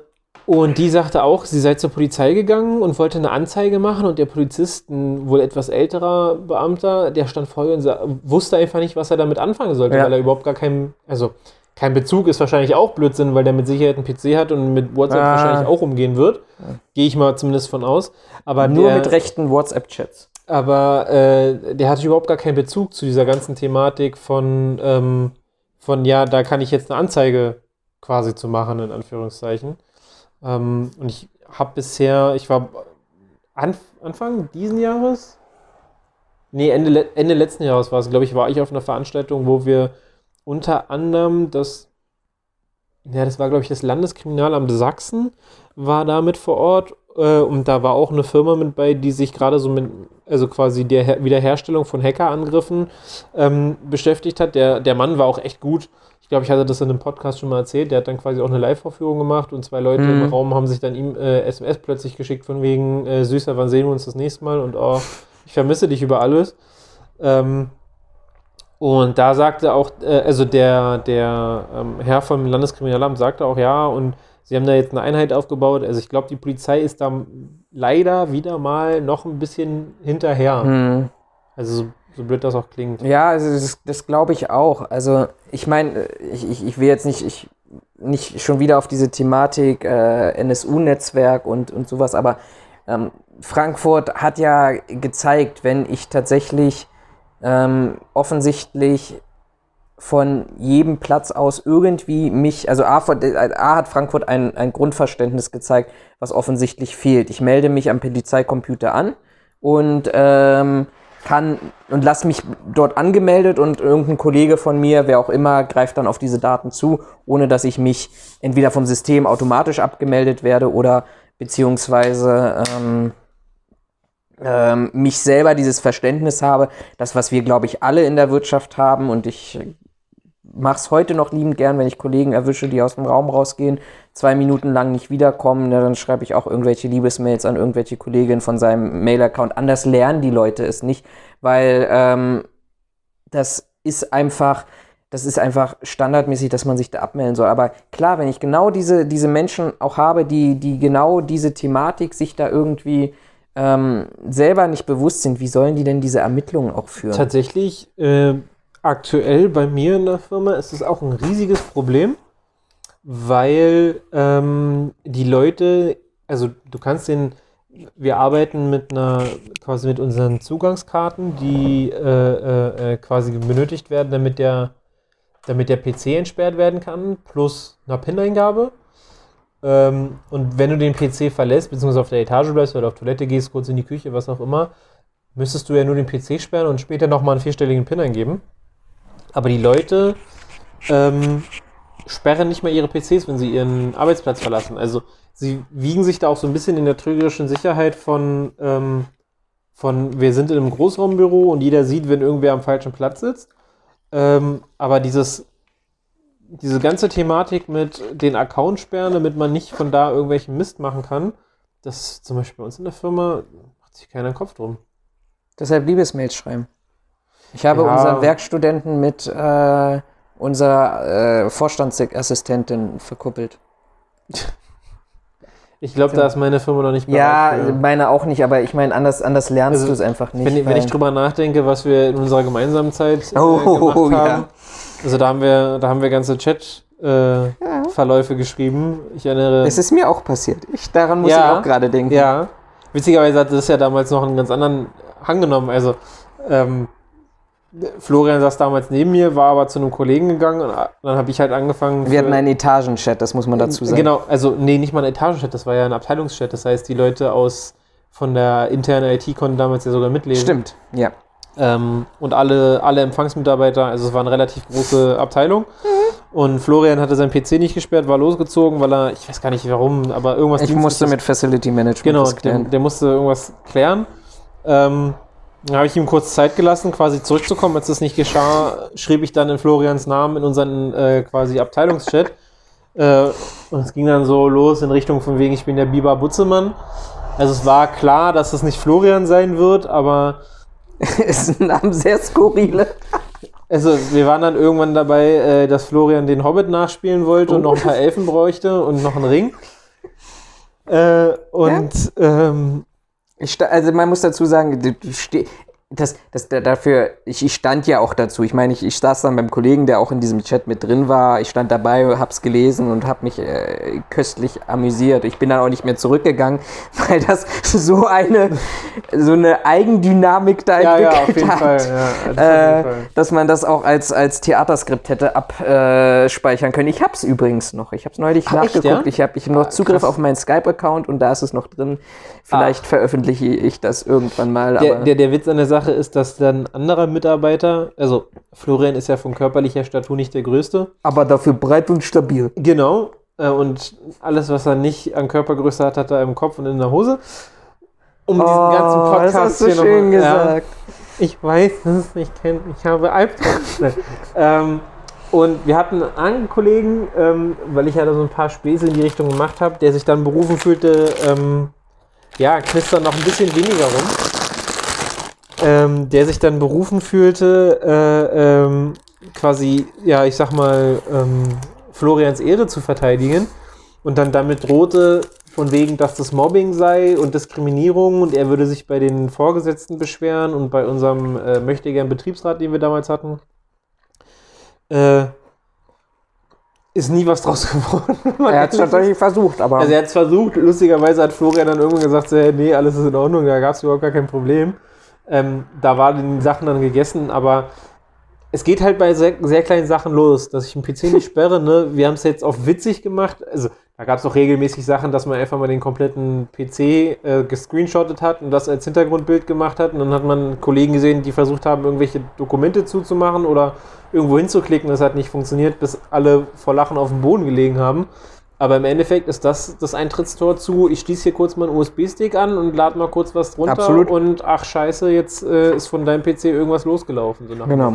Und die sagte auch, sie sei zur Polizei gegangen und wollte eine Anzeige machen und der Polizist, ein wohl etwas älterer Beamter, der stand vor ihr und wusste einfach nicht, was er damit anfangen sollte, Ja. weil er überhaupt gar keinen, also kein Bezug ist wahrscheinlich auch Blödsinn, weil der mit Sicherheit einen PC hat und mit WhatsApp Ah. wahrscheinlich auch umgehen wird. Gehe ich mal zumindest von aus. Aber Nur der, mit rechten WhatsApp-Chats. aber äh, der hatte überhaupt gar keinen Bezug zu dieser ganzen Thematik von, ähm, von ja, da kann ich jetzt eine Anzeige quasi zu machen, in Anführungszeichen. Ähm, und ich habe bisher, ich war Anf Anfang diesen Jahres? Nee, Ende, Ende letzten Jahres war es, glaube ich, war ich auf einer Veranstaltung, wo wir unter anderem das, ja, das war, glaube ich, das Landeskriminalamt Sachsen, war da mit vor Ort. Äh, und da war auch eine Firma mit bei, die sich gerade so mit, also quasi der Her Wiederherstellung von Hackerangriffen ähm, beschäftigt hat. Der, der Mann war auch echt gut. Ich glaube, ich hatte das in einem Podcast schon mal erzählt. Der hat dann quasi auch eine Live-Vorführung gemacht und zwei Leute Mhm. im Raum haben sich dann ihm äh, SMS plötzlich geschickt von wegen, äh, Süßer, wann sehen wir uns das nächste Mal? Und oh, ich vermisse dich über alles. Ähm, und da sagte auch, äh, also der, der ähm, Herr vom Landeskriminalamt sagte auch, ja, und sie haben da jetzt eine Einheit aufgebaut. Also ich glaube, die Polizei ist da leider wieder mal noch ein bisschen hinterher. Hm. Also so, so blöd das auch klingt. Ja, also das, das glaube ich auch. Also ich meine, ich, ich, ich will jetzt nicht, ich, nicht schon wieder auf diese Thematik äh, NSU-Netzwerk und, und sowas, aber ähm, Frankfurt hat ja gezeigt, wenn ich tatsächlich ähm, offensichtlich von jedem Platz aus irgendwie mich, also A, äh, A hat Frankfurt ein, ein Grundverständnis gezeigt, was offensichtlich fehlt. Ich melde mich am Polizeicomputer an und ähm, kann und lass mich dort angemeldet und irgendein Kollege von mir, wer auch immer, greift dann auf diese Daten zu, ohne dass ich mich entweder vom System automatisch abgemeldet werde oder beziehungsweise ähm, ähm, mich selber dieses Verständnis habe, das, was wir, glaube ich, alle in der Wirtschaft haben und ich mache es heute noch liebend gern, wenn ich Kollegen erwische, die aus dem Raum rausgehen, zwei Minuten lang nicht wiederkommen, ja, dann schreibe ich auch irgendwelche Liebesmails an irgendwelche Kolleginnen von seinem Mail-Account. Anders lernen die Leute es nicht, weil ähm, das ist einfach, das ist einfach standardmäßig, dass man sich da abmelden soll. Aber klar, wenn ich genau diese, diese Menschen auch habe, die, die genau diese Thematik sich da irgendwie ähm, selber nicht bewusst sind, wie sollen die denn diese Ermittlungen auch führen? Tatsächlich, äh, aktuell bei mir in der Firma ist es auch ein riesiges Problem, weil ähm, die Leute, also du kannst den, wir arbeiten mit einer, quasi mit unseren Zugangskarten, die äh, äh, äh, quasi benötigt werden, damit der, damit der PC entsperrt werden kann, plus einer PIN-Eingabe. Ähm, und wenn du den PC verlässt, beziehungsweise auf der Etage bleibst oder auf Toilette gehst, kurz in die Küche, was auch immer, müsstest du ja nur den PC sperren und später nochmal einen vierstelligen PIN eingeben. Aber die Leute ähm, sperren nicht mehr ihre PCs, wenn sie ihren Arbeitsplatz verlassen. Also sie wiegen sich da auch so ein bisschen in der trügerischen Sicherheit von, ähm, von wir sind in einem Großraumbüro und jeder sieht, wenn irgendwer am falschen Platz sitzt. Ähm, aber dieses, diese ganze Thematik mit den Account sperren, damit man nicht von da irgendwelchen Mist machen kann, das zum Beispiel bei uns in der Firma macht sich keiner den Kopf drum. Deshalb Liebesmails schreiben. Ich habe Ja. unseren Werkstudenten mit äh, unserer äh, Vorstandsassistentin verkuppelt. Ich glaube, da ist meine Firma noch nicht Ja, bereit für. meine auch nicht, aber ich meine, anders, anders lernst Also, du es einfach nicht. Wenn, wenn ich drüber nachdenke, was wir in unserer gemeinsamen Zeit äh, Oh, gemacht [laughs] ja. Also da haben wir, da haben wir ganze Chat-Verläufe geschrieben. Ich erinnere. es ist mir auch passiert. Ich, daran muss Ja. ich auch gerade denken. ja, witzigerweise hat das ja damals noch einen ganz anderen Hang genommen. Also ähm, Florian saß damals neben mir, war aber zu einem Kollegen gegangen und dann habe ich halt angefangen. Wir hatten einen Etagenchat, das muss man dazu sagen. Genau, also nee, nicht mal ein Etagenchat, das war ja ein Abteilungschat. Das heißt, die Leute aus von der internen IT konnten damals ja sogar mitlesen. Stimmt, ja. Ähm, und alle, alle Empfangsmitarbeiter, also es war eine relativ große Abteilung. Mhm. Und Florian hatte seinen PC nicht gesperrt, war losgezogen, weil er, ich weiß gar nicht warum, aber irgendwas Ich musste mit Facility Management Genau, das der, klären. der musste irgendwas klären. Ähm, dann habe ich ihm kurz Zeit gelassen, quasi zurückzukommen. Als das nicht geschah, schrieb ich dann in Florians Namen in unseren äh, quasi Abteilungschat. Äh, und es ging dann so los in Richtung von wegen, ich bin der Biber Butzemann. Also es war klar, dass es nicht Florian sein wird, aber [laughs] ist ein Name sehr skurrile. also wir waren dann irgendwann dabei, äh, dass Florian den Hobbit nachspielen wollte und noch ein paar Elfen bräuchte und noch einen Ring. [laughs] Äh, und ähm, Ich sta- also man muss dazu sagen, das, das, da- dafür, ich, ich stand ja auch dazu. Ich meine, ich, ich saß dann beim Kollegen, der auch in diesem Chat mit drin war. Ich stand dabei, hab's gelesen und hab mich äh, köstlich amüsiert. Ich bin dann auch nicht mehr zurückgegangen, [laughs] weil das so eine, so eine Eigendynamik da ja, ja, entwickelt auf jeden hat. Fall. Ja, das auf jeden Äh, Fall. dass man das auch als, als Theaterskript hätte abspeichern können. Ich hab's übrigens noch. Ich hab's neulich Ach, echt, nachgeguckt. ja? Ich habe ich hab noch Ah, Zugriff krass. auf meinen Skype-Account und da ist es noch drin. Vielleicht veröffentliche ich das irgendwann mal. Der, der, der Witz an der Sache ist, dass dann anderer Mitarbeiter, also Florian ist ja von körperlicher Statur nicht der Größte. aber dafür breit und stabil. Genau. Äh, und alles, was er nicht an Körpergröße hat, hat er im Kopf und in der Hose. Um diesen ganzen Podcast Oh, das hast du hier schön noch mal, gesagt. Ja, ich weiß es, ich kenne, ich habe Albträume. [laughs] Ähm, und wir hatten einen Kollegen, ähm, weil ich ja da so ein paar Späße in die Richtung gemacht habe, der sich dann berufen fühlte, ähm, ja, knistern noch ein bisschen weniger rum. Ähm, der sich dann berufen fühlte, äh, ähm, quasi, ja, ich sag mal, ähm, Florians Ehre zu verteidigen und dann damit drohte, von wegen, dass das Mobbing sei und Diskriminierung und er würde sich bei den Vorgesetzten beschweren und bei unserem äh, möchtegern Betriebsrat, den wir damals hatten, äh, ist nie was draus [laughs] geworden. Er hat es tatsächlich versucht, aber Also er hat es versucht, lustigerweise hat Florian dann irgendwann gesagt, so, hey, nee, alles ist in Ordnung, da gab es überhaupt gar kein Problem. Ähm, da waren die Sachen dann gegessen, aber es geht halt bei sehr, sehr kleinen Sachen los, dass ich einen PC nicht [laughs] sperre, ne? Wir haben es jetzt auf witzig gemacht, also da gab es auch regelmäßig Sachen, dass man einfach mal den kompletten PC äh, gescreenshottet hat und das als Hintergrundbild gemacht hat und dann hat man Kollegen gesehen, die versucht haben, irgendwelche Dokumente zuzumachen oder irgendwo hinzuklicken, das hat nicht funktioniert, bis alle vor Lachen auf dem Boden gelegen haben. Aber im Endeffekt ist das das Eintrittstor zu, ich schließe hier kurz meinen USB-Stick an und lade mal kurz was drunter Absolut. und ach scheiße, jetzt äh, ist von deinem PC irgendwas losgelaufen. So Genau.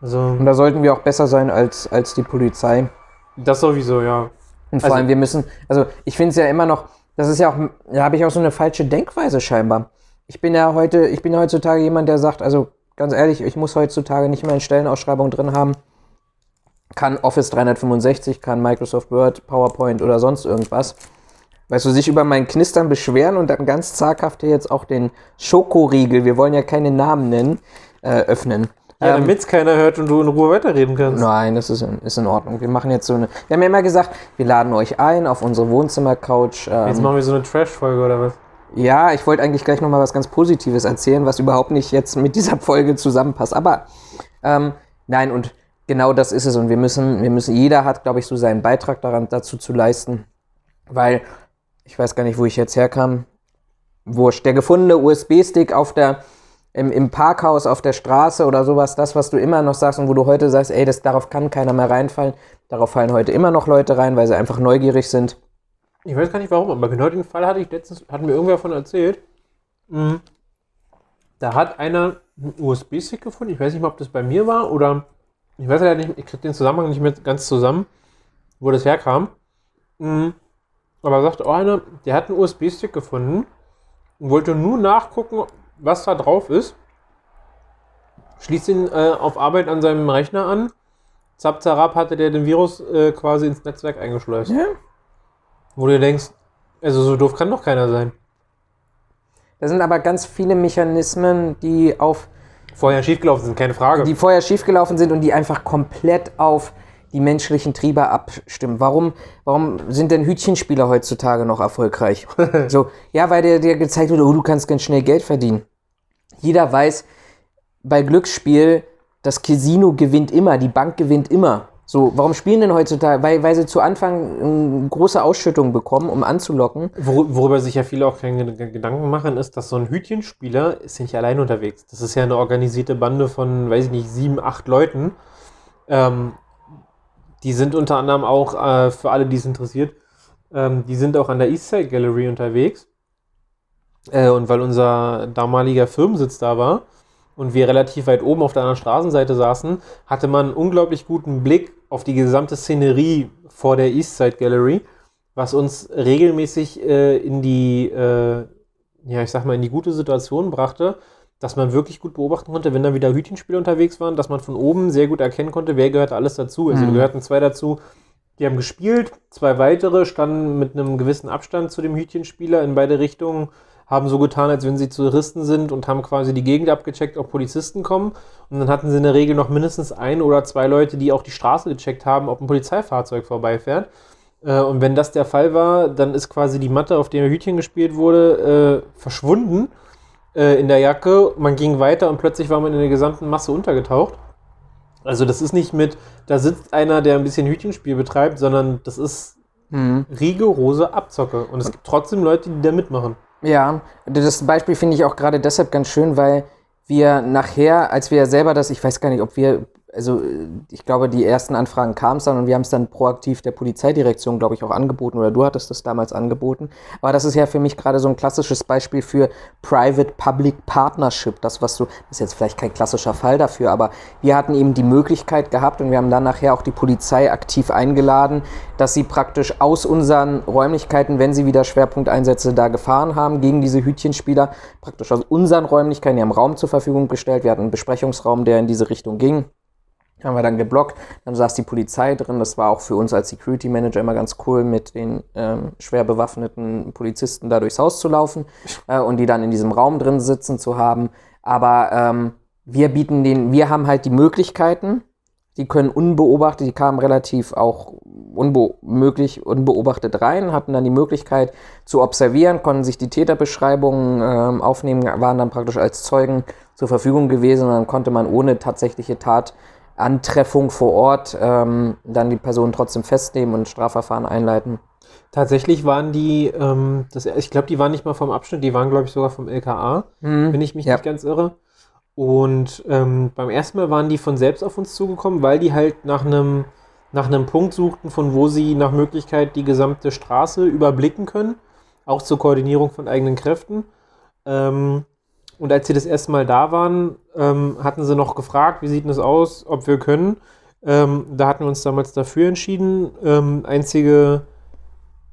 Also, und da sollten wir auch besser sein als, als die Polizei. das sowieso, ja. Und vor Also- allem, wir müssen, also ich finde es ja immer noch, das ist ja auch, da habe ich auch so eine falsche Denkweise scheinbar. Ich bin ja heute, ich bin ja heutzutage jemand, der sagt, also ganz ehrlich, ich muss heutzutage nicht mehr in Stellenausschreibung drin haben. Kann Office 365, kann Microsoft Word, PowerPoint oder sonst irgendwas. Weißt du, sich über mein Knistern beschweren und dann ganz zaghaft hier jetzt auch den Schokoriegel, wir wollen ja keine Namen nennen, äh, öffnen. Ja, Ähm, damit es keiner hört und du in Ruhe weiterreden kannst. Nein, das ist in, ist in Ordnung. Wir machen jetzt so eine. Wir haben ja immer gesagt, wir laden euch ein auf unsere Wohnzimmercouch. Jetzt Ähm, machen wir so eine Trash-Folge oder was? ja, ich wollte eigentlich gleich nochmal was ganz Positives erzählen, was überhaupt nicht jetzt mit dieser Folge zusammenpasst. Aber ähm, nein, und genau das ist es. Und wir müssen, wir müssen, jeder hat, glaube ich, so seinen Beitrag daran dazu zu leisten. Weil, ich weiß gar nicht, wo ich jetzt herkam. Wurscht, der gefundene USB-Stick auf der, im, im Parkhaus auf der Straße oder sowas, das, was du immer noch sagst und wo du heute sagst, ey, das, darauf kann keiner mehr reinfallen. Darauf fallen heute immer noch Leute rein, weil sie einfach neugierig sind. Ich weiß gar nicht warum, aber genau den Fall hatte ich letztens, hat mir irgendwer davon erzählt. Mhm. Da hat einer einen USB-Stick gefunden. Ich weiß nicht mal, ob das bei mir war oder ich weiß ja nicht, ich krieg den Zusammenhang nicht mehr ganz zusammen, wo das herkam. Mhm. Aber sagte auch einer, der hat einen USB-Stick gefunden und wollte nur nachgucken, was da drauf ist. Schließt ihn äh, auf Arbeit an seinem Rechner an. Zap, zarab hatte der den Virus äh, quasi ins Netzwerk eingeschleust. Ja. Wo du denkst, also so doof kann doch keiner sein. Da sind aber ganz viele Mechanismen, die auf Vorher schiefgelaufen sind, keine Frage. die vorher schiefgelaufen sind und die einfach komplett auf die menschlichen Triebe abstimmen. Warum, warum sind denn Hütchenspieler heutzutage noch erfolgreich? [laughs] so, ja, weil dir, dir gezeigt wurde, oh, du kannst ganz schnell Geld verdienen. Jeder weiß, bei Glücksspiel, das Casino gewinnt immer, die Bank gewinnt immer. So, warum spielen denn heutzutage? Weil, weil sie zu Anfang ähm, große Ausschüttungen bekommen, um anzulocken. Wor worüber sich ja viele auch keine Ged- Gedanken machen, ist, dass so ein Hütchenspieler ist ja nicht allein unterwegs. Das ist ja eine organisierte Bande von, weiß ich nicht, sieben, acht Leuten. Ähm, die sind unter anderem auch, äh, für alle, die es interessiert, ähm, die sind auch an der Eastside Gallery unterwegs. Äh, und weil unser damaliger Firmensitz da war und wir relativ weit oben auf der anderen Straßenseite saßen, hatte man einen unglaublich guten Blick auf die gesamte Szenerie vor der Eastside Gallery, was uns regelmäßig äh, in die, äh, ja, ich sag mal, in die gute Situation brachte, dass man wirklich gut beobachten konnte, wenn da wieder Hütchenspieler unterwegs waren, dass man von oben sehr gut erkennen konnte, wer gehört alles dazu. Also Mhm. gehörten zwei dazu, Die haben gespielt, zwei weitere standen mit einem gewissen Abstand zu dem Hütchenspieler in beide Richtungen, haben so getan, als wenn sie Touristen sind und haben quasi die Gegend abgecheckt, ob Polizisten kommen. Und dann hatten sie in der Regel noch mindestens ein oder zwei Leute, die auch die Straße gecheckt haben, ob ein Polizeifahrzeug vorbeifährt. Äh, und wenn das der Fall war, dann ist quasi die Matte, auf der Hütchen gespielt wurde, äh, verschwunden äh, in der Jacke. Man ging weiter und plötzlich war man in der gesamten Masse untergetaucht. Also das ist nicht mit, da sitzt einer, der ein bisschen Hütchenspiel betreibt, sondern das ist rigorose Abzocke. Und es gibt trotzdem Leute, die da mitmachen. Ja, das Beispiel finde ich auch gerade deshalb ganz schön, weil wir nachher, als wir selber das, ich weiß gar nicht, ob wir, also ich glaube, die ersten Anfragen kamen es dann und wir haben es dann proaktiv der Polizeidirektion, glaube ich, auch angeboten oder du hattest das damals angeboten. Aber das ist ja für mich gerade so ein klassisches Beispiel für Private-Public Partnership. Das, was du, das ist jetzt vielleicht kein klassischer Fall dafür, aber wir hatten eben die Möglichkeit gehabt und wir haben dann nachher auch die Polizei aktiv eingeladen, dass sie praktisch aus unseren Räumlichkeiten, wenn sie wieder Schwerpunkteinsätze da gefahren haben, gegen diese Hütchenspieler, praktisch aus unseren Räumlichkeiten, die haben Raum zur Verfügung gestellt. Wir hatten einen Besprechungsraum, der in diese Richtung ging. Haben wir dann geblockt, dann saß die Polizei drin. Das war auch für uns als Security Manager immer ganz cool, mit den ähm, schwer bewaffneten Polizisten da durchs Haus zu laufen [laughs] äh, und die dann in diesem Raum drin sitzen zu haben. Aber ähm, wir bieten den, wir haben halt die Möglichkeiten, die können unbeobachtet, die kamen relativ auch unbe möglich, unbeobachtet rein, hatten dann die Möglichkeit zu observieren, konnten sich die Täterbeschreibungen ähm, aufnehmen, waren dann praktisch als Zeugen zur Verfügung gewesen und dann konnte man ohne tatsächliche Tatantreffung vor Ort ähm, dann die Person trotzdem festnehmen und Strafverfahren einleiten. Tatsächlich waren die, ähm, das, ich glaube, die waren nicht mal vom Abschnitt, die waren, glaube ich, sogar vom LKA, wenn ich mich Ja. nicht ganz irre. Und ähm, beim ersten Mal waren die von selbst auf uns zugekommen, weil die halt nach einem nach einem Punkt suchten, von wo sie nach Möglichkeit die gesamte Straße überblicken können, auch zur Koordinierung von eigenen Kräften. Ähm, und als sie das erste Mal da waren, ähm, hatten sie noch gefragt, wie sieht das aus, ob wir können. Ähm, da hatten wir uns damals dafür entschieden. Ähm, einzige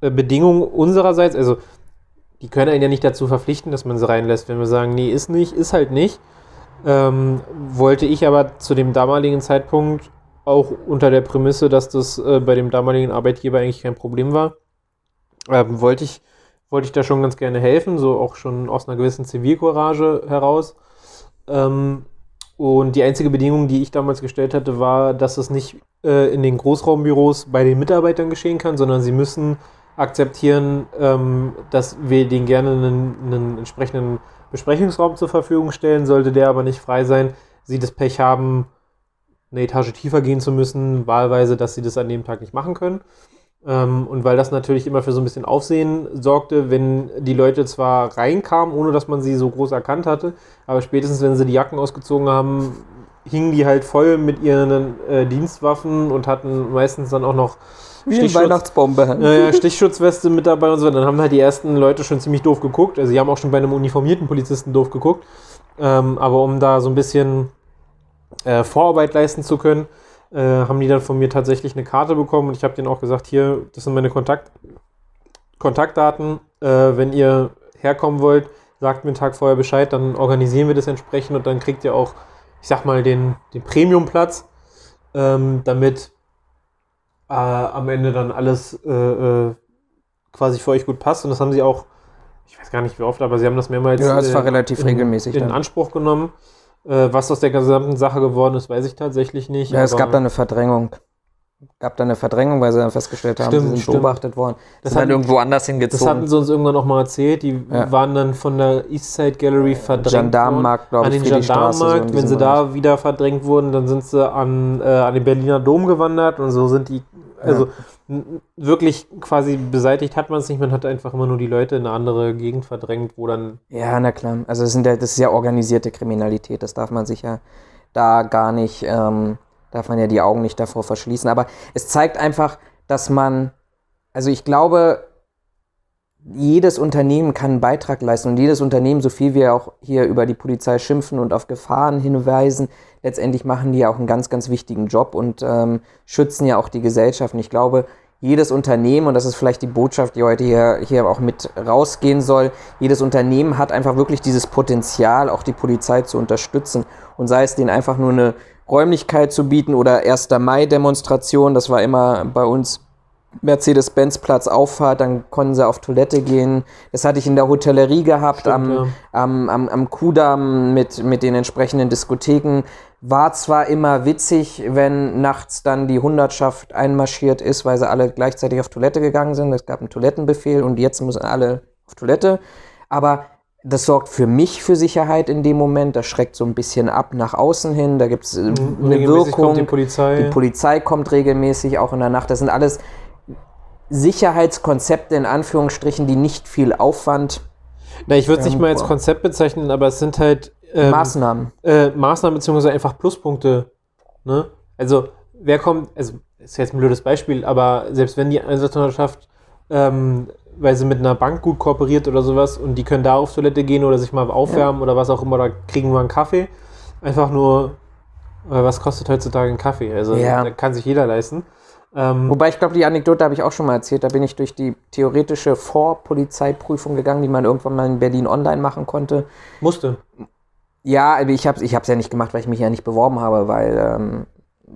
äh, Bedingung unsererseits, also die können einen ja nicht dazu verpflichten, dass man sie reinlässt. Wenn wir sagen, nee, ist nicht, ist halt nicht. Ähm, wollte ich aber zu dem damaligen Zeitpunkt auch unter der Prämisse, dass das äh, bei dem damaligen Arbeitgeber eigentlich kein Problem war, ähm, wollte ich, wollte ich da schon ganz gerne helfen, so auch schon aus einer gewissen Zivilcourage heraus. Ähm, und die einzige Bedingung, die ich damals gestellt hatte, war, dass es nicht äh, in den Großraumbüros bei den Mitarbeitern geschehen kann, sondern sie müssen akzeptieren, ähm, dass wir denen gerne einen, einen entsprechenden Besprechungsraum zur Verfügung stellen, sollte der aber nicht frei sein, sie das Pech haben, eine Etage tiefer gehen zu müssen, wahlweise, dass sie das an dem Tag nicht machen können. Ähm, und weil das natürlich immer für so ein bisschen Aufsehen sorgte, wenn die Leute zwar reinkamen, ohne dass man sie so groß erkannt hatte, aber spätestens, wenn sie die Jacken ausgezogen haben, hingen die halt voll mit ihren äh, Dienstwaffen und hatten meistens dann auch noch Wie Stichschutz- Weihnachtsbombe. ja, ja, Stichschutzweste mit dabei und so. Dann haben halt die ersten Leute schon ziemlich doof geguckt. Also, sie haben auch schon bei einem uniformierten Polizisten doof geguckt. Ähm, aber um da so ein bisschen äh, Vorarbeit leisten zu können, äh, haben die dann von mir tatsächlich eine Karte bekommen und ich habe denen auch gesagt: Hier, das sind meine Kontakt Kontaktdaten. Äh, wenn ihr herkommen wollt, sagt mir einen Tag vorher Bescheid, dann organisieren wir das entsprechend und dann kriegt ihr auch, ich sag mal, den, den Premiumplatz, ähm, damit äh, am Ende dann alles äh, äh, quasi für euch gut passt. Und das haben sie auch, ich weiß gar nicht wie oft, aber sie haben das mehrmals Ja, es war relativ in, regelmäßig in dann. Anspruch genommen. Äh, was aus der gesamten Sache geworden ist, weiß ich tatsächlich nicht. Ja, es gab dann eine Verdrängung. Gab dann eine Verdrängung, weil sie dann festgestellt haben, Stimmt, sie sind stimmt. beobachtet worden. Das sind dann hatten- irgendwo anders das hatten hingezogen. sie uns irgendwann noch mal erzählt. Die Ja. waren dann von der Eastside Gallery verdrängt Gendarmenmarkt, glaube an ich, den Friedrichstraße, so Gendarmenmarkt. Wenn sie da wieder verdrängt wurden, dann sind sie an, äh, an den Berliner Dom gewandert und so sind die, also n- wirklich quasi beseitigt hat man es nicht, man hat einfach immer nur die Leute in eine andere Gegend verdrängt, wo dann, Ja, na klar. Also das, sind ja, das ist ja organisierte Kriminalität. Das darf man sich ja da gar nicht, ähm, darf man ja die Augen nicht davor verschließen. Aber es zeigt einfach, dass man, also ich glaube, jedes Unternehmen kann einen Beitrag leisten und jedes Unternehmen, so viel wir auch hier über die Polizei schimpfen und auf Gefahren hinweisen, letztendlich machen die ja auch einen ganz, ganz wichtigen Job und ähm, schützen ja auch die Gesellschaft. Und ich glaube, jedes Unternehmen, und das ist vielleicht die Botschaft, die heute hier, hier auch mit rausgehen soll, jedes Unternehmen hat einfach wirklich dieses Potenzial, auch die Polizei zu unterstützen. Und sei es denen einfach nur eine Räumlichkeit zu bieten oder 1. Mai-Demonstration, das war immer bei uns Mercedes-Benz-Platz auffahrt, dann konnten sie auf Toilette gehen. Das hatte ich in der Hotellerie gehabt, Stimmt, am, ja. am, am, am Kudamm mit, mit den entsprechenden Diskotheken. War zwar immer witzig, wenn nachts dann die Hundertschaft einmarschiert ist, weil sie alle gleichzeitig auf Toilette gegangen sind. Es gab einen Toilettenbefehl und jetzt müssen alle auf Toilette. Aber das sorgt für mich für Sicherheit in dem Moment. Das schreckt so ein bisschen ab nach außen hin. Da gibt es eine Mhm. Regelmäßig Wirkung. die Polizei. Die Polizei kommt regelmäßig, auch in der Nacht. Das sind alles Sicherheitskonzepte in Anführungsstrichen, die nicht viel Aufwand Na, ich würde es nicht Ähm, mal als boah. Konzept bezeichnen, aber es sind halt ähm, Maßnahmen. äh, Maßnahmen beziehungsweise einfach Pluspunkte. Ne? Also, wer kommt, also ist jetzt ein blödes Beispiel, aber selbst wenn die Einsatzhundertschaft, ähm, weil sie mit einer Bank gut kooperiert oder sowas und die können da auf Toilette gehen oder sich mal aufwärmen oder was auch immer, oder kriegen wir einen Kaffee. Einfach nur, was kostet heutzutage ein Kaffee? Also, Ja. da kann sich jeder leisten. Ähm, Wobei ich glaube, die Anekdote habe ich auch schon mal erzählt. Da bin ich durch die theoretische Vorpolizeiprüfung gegangen, die man irgendwann mal in Berlin online machen konnte. musste. Ja, aber ich habe es ich hab's ja nicht gemacht, weil ich mich ja nicht beworben habe, weil ähm,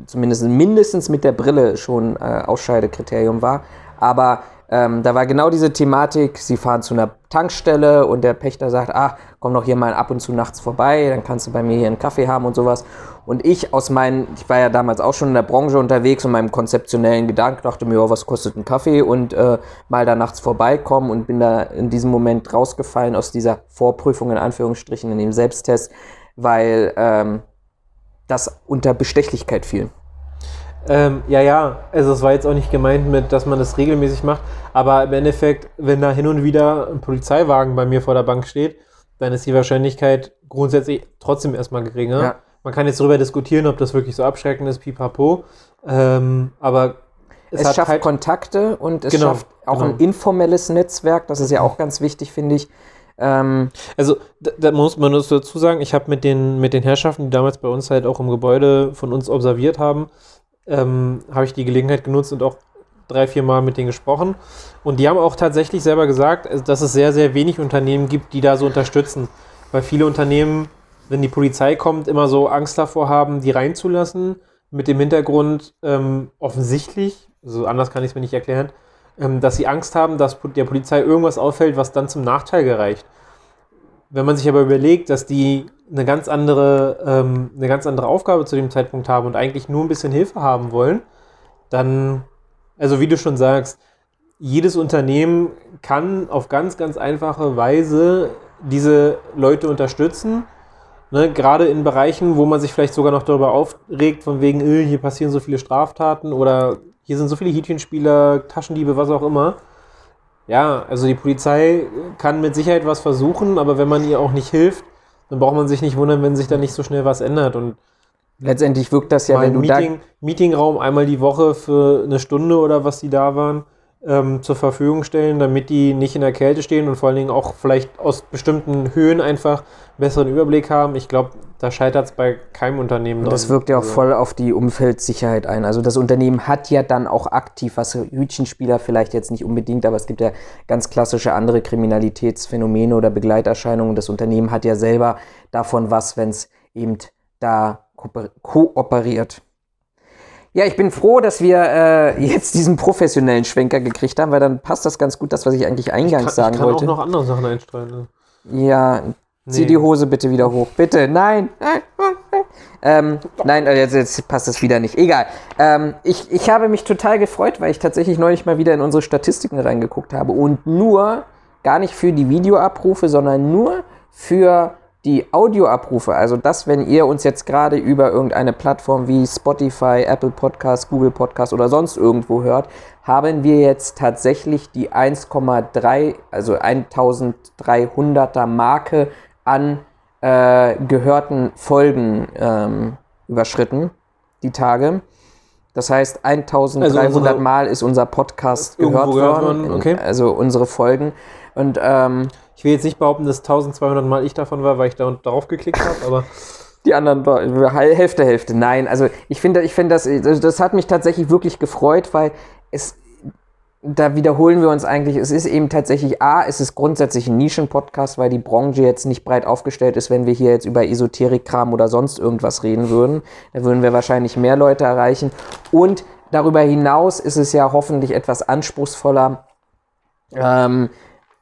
zumindest mindestens mit der Brille schon äh, Ausscheidekriterium war. Aber ähm, da war genau diese Thematik, sie fahren zu einer Tankstelle und der Pächter sagt, ach, komm doch hier mal ab und zu nachts vorbei, dann kannst du bei mir hier einen Kaffee haben und sowas. Und ich aus meinen, ich war ja damals auch schon in der Branche unterwegs und meinem konzeptionellen Gedanken dachte mir, oh, was kostet ein Kaffee und äh, mal da nachts vorbeikommen und bin da in diesem Moment rausgefallen aus dieser Vorprüfung in Anführungsstrichen in dem Selbsttest, weil ähm, das unter Bestechlichkeit fiel. Ähm, ja, ja, also es war jetzt auch nicht gemeint mit, dass man das regelmäßig macht, aber im Endeffekt, wenn da hin und wieder ein Polizeiwagen bei mir vor der Bank steht, dann ist die Wahrscheinlichkeit grundsätzlich trotzdem erstmal geringer. Ja. Man kann jetzt darüber diskutieren, ob das wirklich so abschreckend ist, pipapo, ähm, aber es, Es, schafft halt, Kontakte und es Genau, schafft auch genau. ein informelles Netzwerk. Das ist ja auch ganz wichtig, finde ich. Ähm, Also, da, da muss man muss dazu sagen, ich habe mit den, mit den Herrschaften, die damals bei uns halt auch im Gebäude von uns observiert haben, ähm, habe ich die Gelegenheit genutzt und auch drei, vier Mal mit denen gesprochen. Und die haben auch tatsächlich selber gesagt, also, dass es sehr, sehr wenig Unternehmen gibt, die da so unterstützen. Weil viele Unternehmen, wenn die Polizei kommt, immer so Angst davor haben, die reinzulassen. Mit dem Hintergrund ähm, offensichtlich, so anders kann ich es mir nicht erklären, ähm, dass sie Angst haben, dass der Polizei irgendwas auffällt, was dann zum Nachteil gereicht. Wenn man sich aber überlegt, dass die eine ganz andere, ähm, eine ganz andere Aufgabe zu dem Zeitpunkt haben und eigentlich nur ein bisschen Hilfe haben wollen, dann, also wie du schon sagst, jedes Unternehmen kann auf ganz, ganz einfache Weise diese Leute unterstützen. Ne, gerade in Bereichen, wo man sich vielleicht sogar noch darüber aufregt, von wegen, äh, hier passieren so viele Straftaten oder hier sind so viele Hähnchenspieler, Taschendiebe, was auch immer. Ja, also die Polizei kann mit Sicherheit was versuchen, aber wenn man ihr auch nicht hilft, dann braucht man sich nicht wundern, wenn sich da nicht so schnell was ändert. Und letztendlich wirkt das ja, wenn du Meeting, Meetingraum einmal die Woche für eine Stunde oder was die da waren, ähm, zur Verfügung stellen, damit die nicht in der Kälte stehen und vor allen Dingen auch vielleicht aus bestimmten Höhen einfach besseren Überblick haben. Ich glaube, da scheitert es bei keinem Unternehmen. da, das wirkt ja auch Also, voll auf die Umfeldsicherheit ein. Also das Unternehmen hat ja dann auch aktiv, was Hütchenspieler vielleicht jetzt nicht unbedingt, aber es gibt ja ganz klassische andere Kriminalitätsphänomene oder Begleiterscheinungen. Das Unternehmen hat ja selber davon was, wenn es eben da kooper- kooperiert. Ja, ich bin froh, dass wir äh, [laughs] jetzt diesen professionellen Schwenker gekriegt haben, weil dann passt das ganz gut, das, was ich eigentlich eingangs kann, sagen ich kann wollte. auch noch andere Sachen einstreuen. Ne? Ja, zieh Nee. die Hose bitte wieder hoch. Bitte, nein. Nein, [laughs] ähm, nein äh, jetzt, jetzt passt es wieder nicht. Egal. Ähm, ich, ich habe mich total gefreut, weil ich tatsächlich neulich mal wieder in unsere Statistiken reingeguckt habe und nur, gar nicht für die Videoabrufe, sondern nur für die Audioabrufe. Also das, wenn ihr uns jetzt gerade über irgendeine Plattform wie Spotify, Apple Podcast, Google Podcast oder sonst irgendwo hört, haben wir jetzt tatsächlich die 1,3, also 1300er Marke an äh, gehörten Folgen ähm, überschritten, die Tage. Das heißt, 1300 Also Mal ist unser Podcast gehört gehört worden. worden, okay. Also unsere Folgen. Und ähm, Ich will jetzt nicht behaupten, dass 1200 Mal ich davon war, weil ich da darauf geklickt habe, aber [laughs] Die anderen Hälfte, Hälfte. Nein, also ich finde, ich finde das, das hat mich tatsächlich wirklich gefreut, weil es, da wiederholen wir uns eigentlich, es ist eben tatsächlich, A, es ist grundsätzlich ein Nischen-Podcast, weil die Branche jetzt nicht breit aufgestellt ist, wenn wir hier jetzt über Esoterik-Kram oder sonst irgendwas reden würden. Da würden wir wahrscheinlich mehr Leute erreichen. Und darüber hinaus ist es ja hoffentlich etwas anspruchsvoller. Ähm,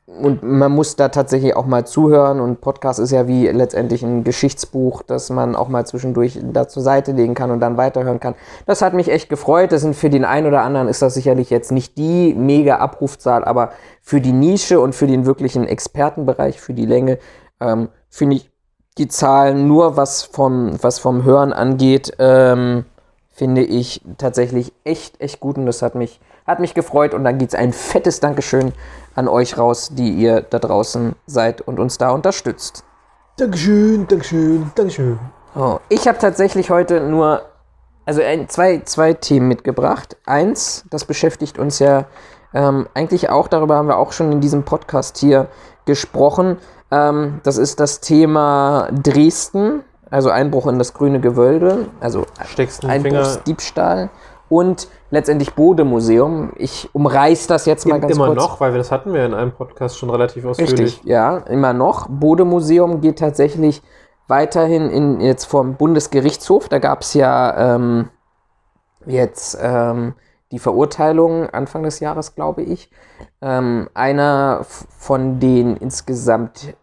und man muss da tatsächlich auch mal zuhören und Podcast ist ja wie letztendlich ein Geschichtsbuch, das man auch mal zwischendurch da zur Seite legen kann und dann weiterhören kann. Das hat mich echt gefreut. Das sind für den einen oder anderen ist das sicherlich jetzt nicht die mega Abrufzahl, aber für die Nische und für den wirklichen Expertenbereich, für die Länge, ähm, finde ich die Zahlen nur was vom, was vom Hören angeht, ähm, finde ich tatsächlich echt, echt gut und das hat mich, hat mich gefreut und dann geht's ein fettes Dankeschön an euch raus, die ihr da draußen seid und uns da unterstützt. Dankeschön, Dankeschön, Dankeschön. Oh, ich habe tatsächlich heute nur also ein, zwei, zwei Themen mitgebracht. Eins, das beschäftigt uns ja ähm, eigentlich auch, darüber haben wir auch schon in diesem Podcast hier gesprochen. Ähm, das ist das Thema Dresden, also Einbruch in das grüne Gewölbe, also Einbruchsdiebstahl und letztendlich Bodemuseum. Ich umreiß das jetzt mal ganz immer kurz. noch, weil wir das hatten wir in einem Podcast schon relativ ausführlich. Richtig, ja, immer noch. Bodemuseum geht tatsächlich weiterhin in, jetzt vom Bundesgerichtshof. Da gab es ja ähm, jetzt ähm, die Verurteilung Anfang des Jahres, glaube ich. Ähm, einer von den insgesamt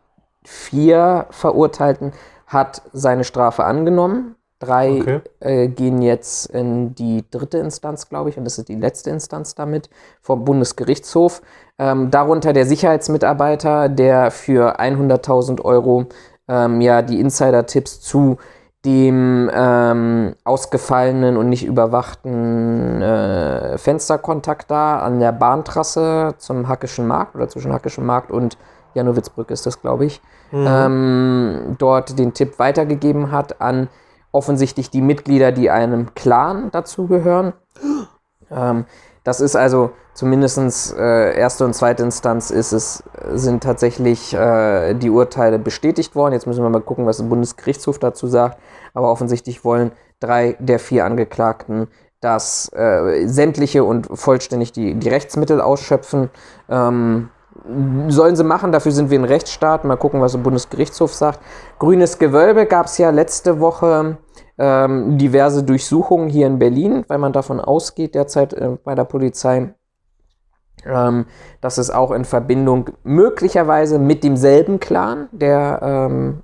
vier Verurteilten hat seine Strafe angenommen. Drei Okay. äh, gehen jetzt in die dritte Instanz, glaube ich, und das ist die letzte Instanz damit, vom Bundesgerichtshof. Ähm, darunter der Sicherheitsmitarbeiter, der für 100.000 Euro ähm, ja die Insider-Tipps zu dem ähm, ausgefallenen und nicht überwachten äh, Fensterkontakt da an der Bahntrasse zum Hackischen Markt oder zwischen Hackischen Markt und Janowitzbrück ist das, glaube ich, ähm, dort den Tipp weitergegeben hat an offensichtlich die Mitglieder, die einem Clan dazugehören. [gasps] Ähm, das ist also zumindest äh, erste und zweite Instanz ist es, sind tatsächlich äh, die Urteile bestätigt worden. Jetzt müssen wir mal gucken, was der Bundesgerichtshof dazu sagt. Aber offensichtlich wollen drei der vier Angeklagten dass äh, sämtliche und vollständig die, die Rechtsmittel ausschöpfen. Ähm, sollen sie machen, dafür sind wir ein Rechtsstaat. Mal gucken, was der Bundesgerichtshof sagt. Grünes Gewölbe gab es ja letzte Woche ähm, diverse Durchsuchungen hier in Berlin, weil man davon ausgeht derzeit äh, bei der Polizei, ähm, dass es auch in Verbindung möglicherweise mit demselben Clan, der ähm,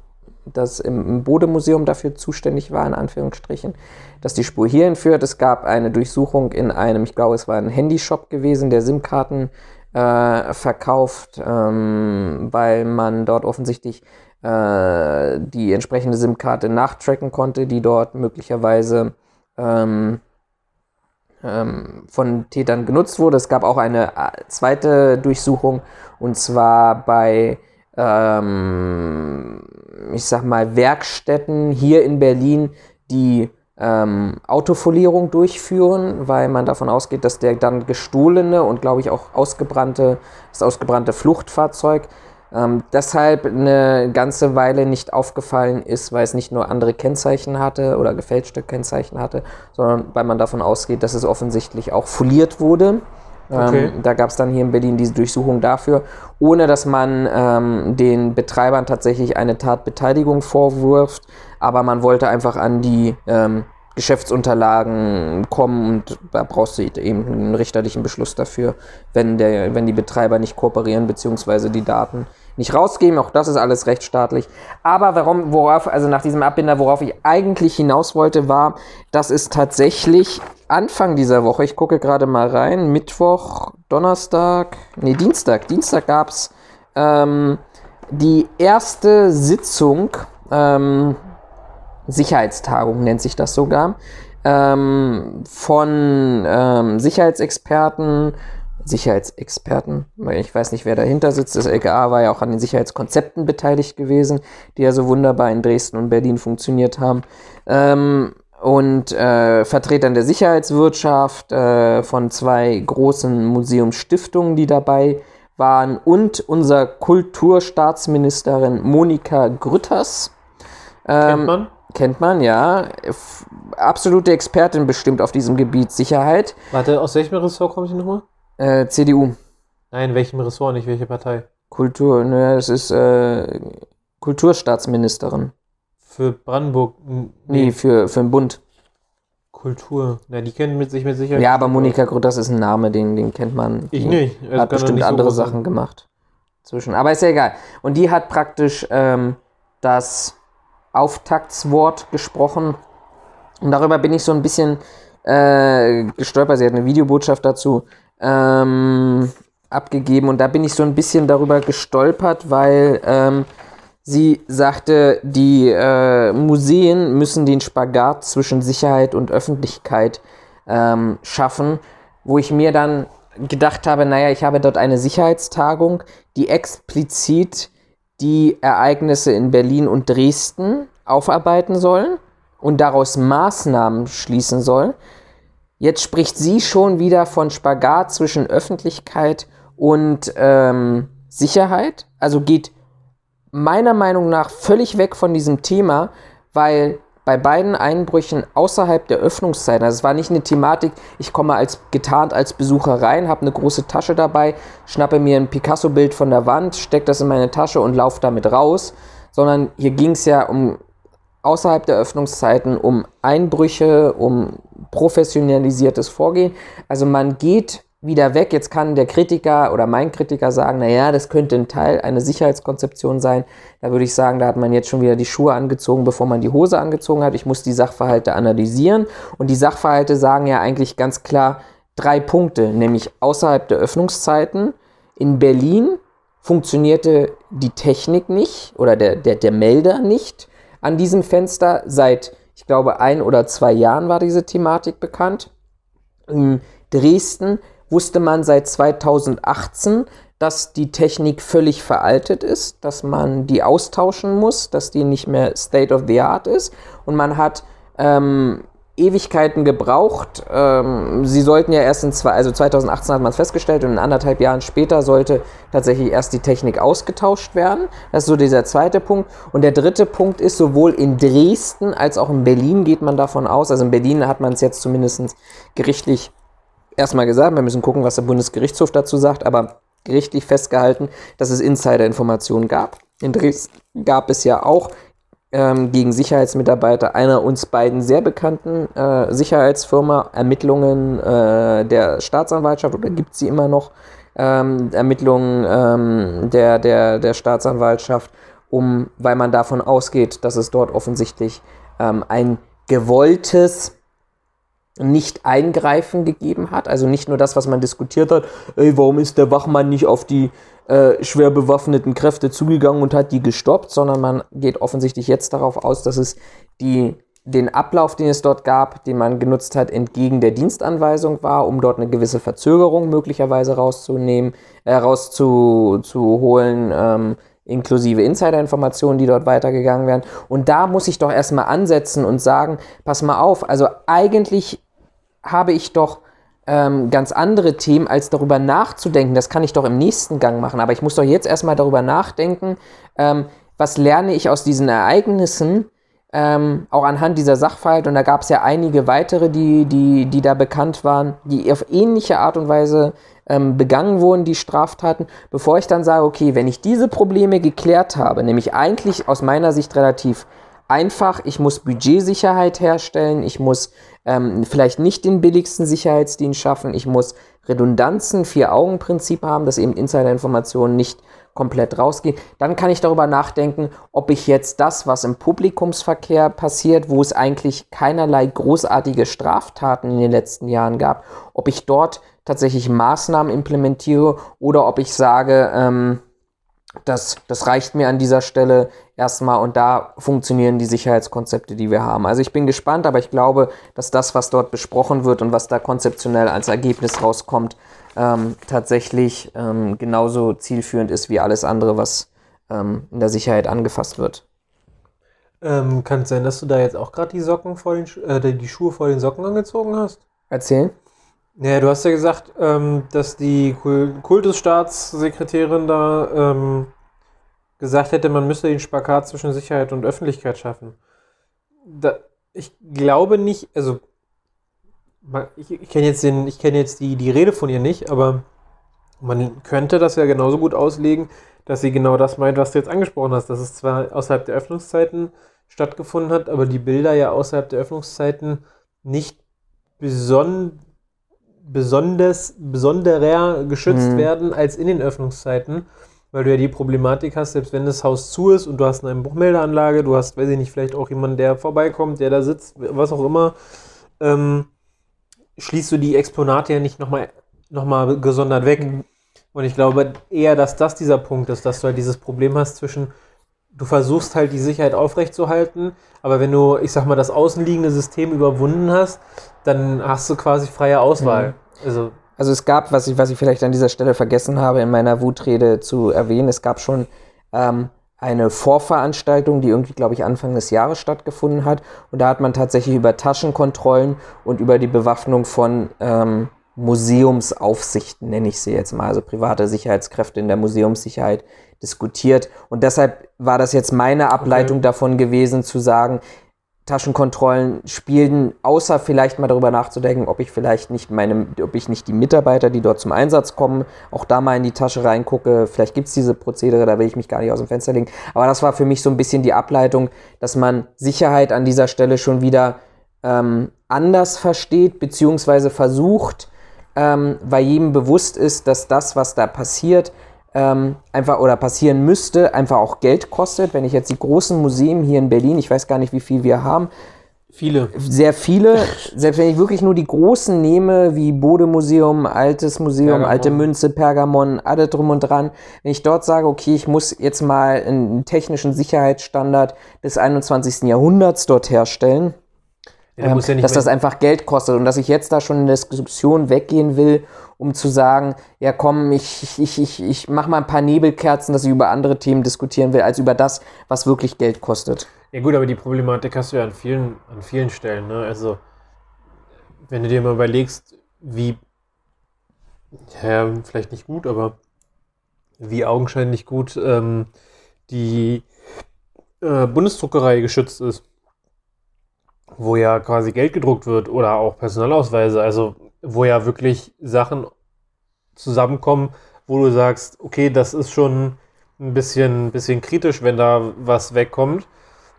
das im, im Bodemuseum dafür zuständig war, in Anführungsstrichen, dass die Spur hierhin führt. Es gab eine Durchsuchung in einem, ich glaube, es war ein Handyshop gewesen, der SIM-Karten äh, verkauft, ähm, weil man dort offensichtlich äh, die entsprechende SIM-Karte nachtracken konnte, die dort möglicherweise ähm, ähm, von Tätern genutzt wurde. Es gab auch eine äh, zweite Durchsuchung und zwar bei, ähm, ich sag mal, Werkstätten hier in Berlin, die ähm, Autofolierung durchführen, weil man davon ausgeht, dass der dann gestohlene und glaube ich auch ausgebrannte, das ausgebrannte Fluchtfahrzeug ähm, deshalb eine ganze Weile nicht aufgefallen ist, weil es nicht nur andere Kennzeichen hatte oder gefälschte Kennzeichen hatte, sondern weil man davon ausgeht, dass es offensichtlich auch foliert wurde. Okay. Ähm, da gab es dann hier in Berlin diese Durchsuchung dafür, ohne dass man ähm, den Betreibern tatsächlich eine Tatbeteiligung vorwirft, aber man wollte einfach an die ähm, Geschäftsunterlagen kommen und da brauchst du eben einen richterlichen Beschluss dafür, wenn, der, wenn die Betreiber nicht kooperieren beziehungsweise die Daten nicht rausgeben. Auch das ist alles rechtsstaatlich. Aber warum, worauf, also nach diesem Abbinder, worauf ich eigentlich hinaus wollte, war, dass es tatsächlich Anfang dieser Woche, ich gucke gerade mal rein, Mittwoch, Donnerstag, nee, Dienstag, Dienstag gab es ähm, die erste Sitzung, ähm, Sicherheitstagung nennt sich das sogar, ähm, von ähm, Sicherheitsexperten, Sicherheitsexperten, ich weiß nicht, wer dahinter sitzt, das LKA war ja auch an den Sicherheitskonzepten beteiligt gewesen, die ja so wunderbar in Dresden und Berlin funktioniert haben. Ähm, und äh, Vertretern der Sicherheitswirtschaft, äh, von zwei großen Museumsstiftungen, die dabei waren, und unser Kulturstaatsministerin Monika Grütters. Kennt man? Kennt man, ja. Absolute Expertin bestimmt auf diesem Gebiet Sicherheit. Warte, aus welchem Ressort kommt sie nochmal? Äh, CDU. Nein, welchem Ressort, nicht welche Partei? Kultur, ne, das ist äh, Kulturstaatsministerin. Für Brandenburg. m- Nee, für, für den Bund. Kultur. Na, die kennen mit sich mit Sicherheit. Ja, aber Monika Grütters ist ein Name, den, den kennt man. Ich Die nicht. Also kann hat bestimmt nicht so andere sein. Sachen gemacht. Zwischen. Aber ist ja egal. Und die hat praktisch ähm, das Auftaktswort gesprochen. Und darüber bin ich so ein bisschen äh, gestolpert. Sie hat eine Videobotschaft dazu ähm, abgegeben. Und da bin ich so ein bisschen darüber gestolpert, weil ähm, sie sagte, die äh, Museen müssen den Spagat zwischen Sicherheit und Öffentlichkeit ähm, schaffen, wo ich mir dann gedacht habe, naja, ich habe dort eine Sicherheitstagung, die explizit die Ereignisse in Berlin und Dresden aufarbeiten sollen und daraus Maßnahmen schließen soll. Jetzt spricht sie schon wieder von Spagat zwischen Öffentlichkeit und ähm, Sicherheit, also geht meiner Meinung nach völlig weg von diesem Thema, weil bei beiden Einbrüchen außerhalb der Öffnungszeiten, also es war nicht eine Thematik, ich komme als getarnt als Besucher rein, habe eine große Tasche dabei, schnappe mir ein Picasso-Bild von der Wand, stecke das in meine Tasche und laufe damit raus, sondern hier ging es ja um außerhalb der Öffnungszeiten um Einbrüche, um professionalisiertes Vorgehen. Also man geht wieder weg. Jetzt kann der Kritiker oder mein Kritiker sagen, naja, das könnte ein Teil einer Sicherheitskonzeption sein. Da würde ich sagen, da hat man jetzt schon wieder die Schuhe angezogen, bevor man die Hose angezogen hat. Ich muss die Sachverhalte analysieren. Und die Sachverhalte sagen ja eigentlich ganz klar drei Punkte, nämlich außerhalb der Öffnungszeiten. In Berlin funktionierte die Technik nicht oder der, der, der Melder nicht an diesem Fenster. Seit, ich glaube, ein oder zwei Jahren war diese Thematik bekannt. In Dresden wusste man seit 2018, dass die Technik völlig veraltet ist, dass man die austauschen muss, dass die nicht mehr State of the Art ist. Und man hat ähm, Ewigkeiten gebraucht. Ähm, sie sollten ja erst in zwei, also 2018 hat man es festgestellt und in anderthalb Jahren später sollte tatsächlich erst die Technik ausgetauscht werden. Das ist so dieser zweite Punkt. Und der dritte Punkt ist, sowohl in Dresden als auch in Berlin geht man davon aus, also in Berlin hat man es jetzt zumindest gerichtlich erstmal gesagt, wir müssen gucken, was der Bundesgerichtshof dazu sagt, aber gerichtlich festgehalten, dass es Insider-Informationen gab. In Dresden gab es ja auch ähm, gegen Sicherheitsmitarbeiter einer uns beiden sehr bekannten äh, Sicherheitsfirma Ermittlungen äh, der Staatsanwaltschaft oder gibt sie immer noch ähm, Ermittlungen ähm, der, der, der Staatsanwaltschaft, um, weil man davon ausgeht, dass es dort offensichtlich ähm, ein gewolltes nicht eingreifen gegeben hat. Also nicht nur das, was man diskutiert hat, ey, warum ist der Wachmann nicht auf die äh, schwer bewaffneten Kräfte zugegangen und hat die gestoppt, sondern man geht offensichtlich jetzt darauf aus, dass es die, den Ablauf, den es dort gab, den man genutzt hat, entgegen der Dienstanweisung war, um dort eine gewisse Verzögerung möglicherweise rauszunehmen, äh, rauszuholen, ähm, inklusive Insider-Informationen, die dort weitergegangen werden. Und da muss ich doch erstmal ansetzen und sagen, pass mal auf, also eigentlich habe ich doch ähm, ganz andere Themen, als darüber nachzudenken. Das kann ich doch im nächsten Gang machen. Aber ich muss doch jetzt erstmal darüber nachdenken, ähm, was lerne ich aus diesen Ereignissen, ähm, auch anhand dieser Sachverhalte. Und da gab es ja einige weitere, die, die, die da bekannt waren, die auf ähnliche Art und Weise ähm, begangen wurden, die Straftaten, bevor ich dann sage, okay, wenn ich diese Probleme geklärt habe, nämlich eigentlich aus meiner Sicht relativ einfach, ich muss Budgetsicherheit herstellen, ich muss ähm, vielleicht nicht den billigsten Sicherheitsdienst schaffen, ich muss Redundanzen, Vier-Augen-Prinzip haben, dass eben Insider-Informationen nicht komplett rausgehen. Dann kann ich darüber nachdenken, ob ich jetzt das, was im Publikumsverkehr passiert, wo es eigentlich keinerlei großartige Straftaten in den letzten Jahren gab, ob ich dort tatsächlich Maßnahmen implementiere oder ob ich sage, ähm, das, das reicht mir an dieser Stelle erstmal und da funktionieren die Sicherheitskonzepte, die wir haben. Also ich bin gespannt, aber ich glaube, dass das, was dort besprochen wird und was da konzeptionell als Ergebnis rauskommt, ähm, tatsächlich ähm, genauso zielführend ist wie alles andere, was ähm, in der Sicherheit angefasst wird. Ähm, kann es sein, dass du da jetzt auch gerade die Socken vor den Schu äh, die Schuhe vor den Socken angezogen hast? Erzählen? Ja, du hast ja gesagt, ähm, dass die Kul Kultusstaatssekretärin da ähm, gesagt hätte, man müsse den Spagat zwischen Sicherheit und Öffentlichkeit schaffen. Da, ich glaube nicht, also ich, ich kenne jetzt, den, ich kenn jetzt die, die Rede von ihr nicht, aber man könnte das ja genauso gut auslegen, dass sie genau das meint, was du jetzt angesprochen hast, dass es zwar außerhalb der Öffnungszeiten stattgefunden hat, aber die Bilder ja außerhalb der Öffnungszeiten nicht beson besonders, besonderer geschützt Mhm. werden als in den Öffnungszeiten, weil du ja die Problematik hast, selbst wenn das Haus zu ist und du hast eine Einbruchmeldeanlage, du hast, weiß ich nicht, vielleicht auch jemanden, der vorbeikommt, der da sitzt, was auch immer, ähm, schließt du die Exponate ja nicht nochmal noch mal gesondert weg. Mhm. Und ich glaube eher, dass das dieser Punkt ist, dass du halt dieses Problem hast zwischen, du versuchst halt die Sicherheit aufrechtzuerhalten, aber wenn du, ich sag mal, das außenliegende System überwunden hast, dann hast du quasi freie Auswahl. Also, Also es gab, was ich, was ich vielleicht an dieser Stelle vergessen habe, in meiner Wutrede zu erwähnen, es gab schon ähm, eine Vorveranstaltung, die irgendwie, glaube ich, Anfang des Jahres stattgefunden hat. Und da hat man tatsächlich über Taschenkontrollen und über die Bewaffnung von ähm, Museumsaufsichten, nenne ich sie jetzt mal, also private Sicherheitskräfte in der Museumssicherheit diskutiert. Und deshalb war das jetzt meine Ableitung davon gewesen, zu sagen, Taschenkontrollen spielen, außer vielleicht mal darüber nachzudenken, ob ich vielleicht nicht meine, ob ich nicht die Mitarbeiter, die dort zum Einsatz kommen, auch da mal in die Tasche reingucke. Vielleicht gibt es diese Prozedere, da will ich mich gar nicht aus dem Fenster legen. Aber das war für mich so ein bisschen die Ableitung, dass man Sicherheit an dieser Stelle schon wieder ähm, anders versteht, beziehungsweise versucht, ähm, weil jedem bewusst ist, dass das, was da passiert, ähm, einfach oder passieren müsste, einfach auch Geld kostet. Wenn ich jetzt die großen Museen hier in Berlin, ich weiß gar nicht, wie viel wir haben, viele. sehr viele, [laughs] selbst wenn ich wirklich nur die großen nehme, wie Bode-Museum, Altes Museum, Pergamon. Alte Münze, Pergamon, alle drum und dran, wenn ich dort sage, okay, ich muss jetzt mal einen technischen Sicherheitsstandard des 21. Jahrhunderts dort herstellen, Ja, ähm, ja dass das einfach Geld kostet und dass ich jetzt da schon in der Diskussion weggehen will, um zu sagen, ja komm, ich, ich, ich, ich, mach mal ein paar Nebelkerzen, dass ich über andere Themen diskutieren will, als über das, was wirklich Geld kostet. Ja gut, aber die Problematik hast du ja an vielen, an vielen Stellen. Ne? Also, wenn du dir mal überlegst, wie, ja, vielleicht nicht gut, aber wie augenscheinlich gut ähm, die äh, Bundesdruckerei geschützt ist, wo ja quasi Geld gedruckt wird oder auch Personalausweise, also wo ja wirklich Sachen zusammenkommen, wo du sagst, okay, das ist schon ein bisschen, bisschen kritisch, wenn da was wegkommt.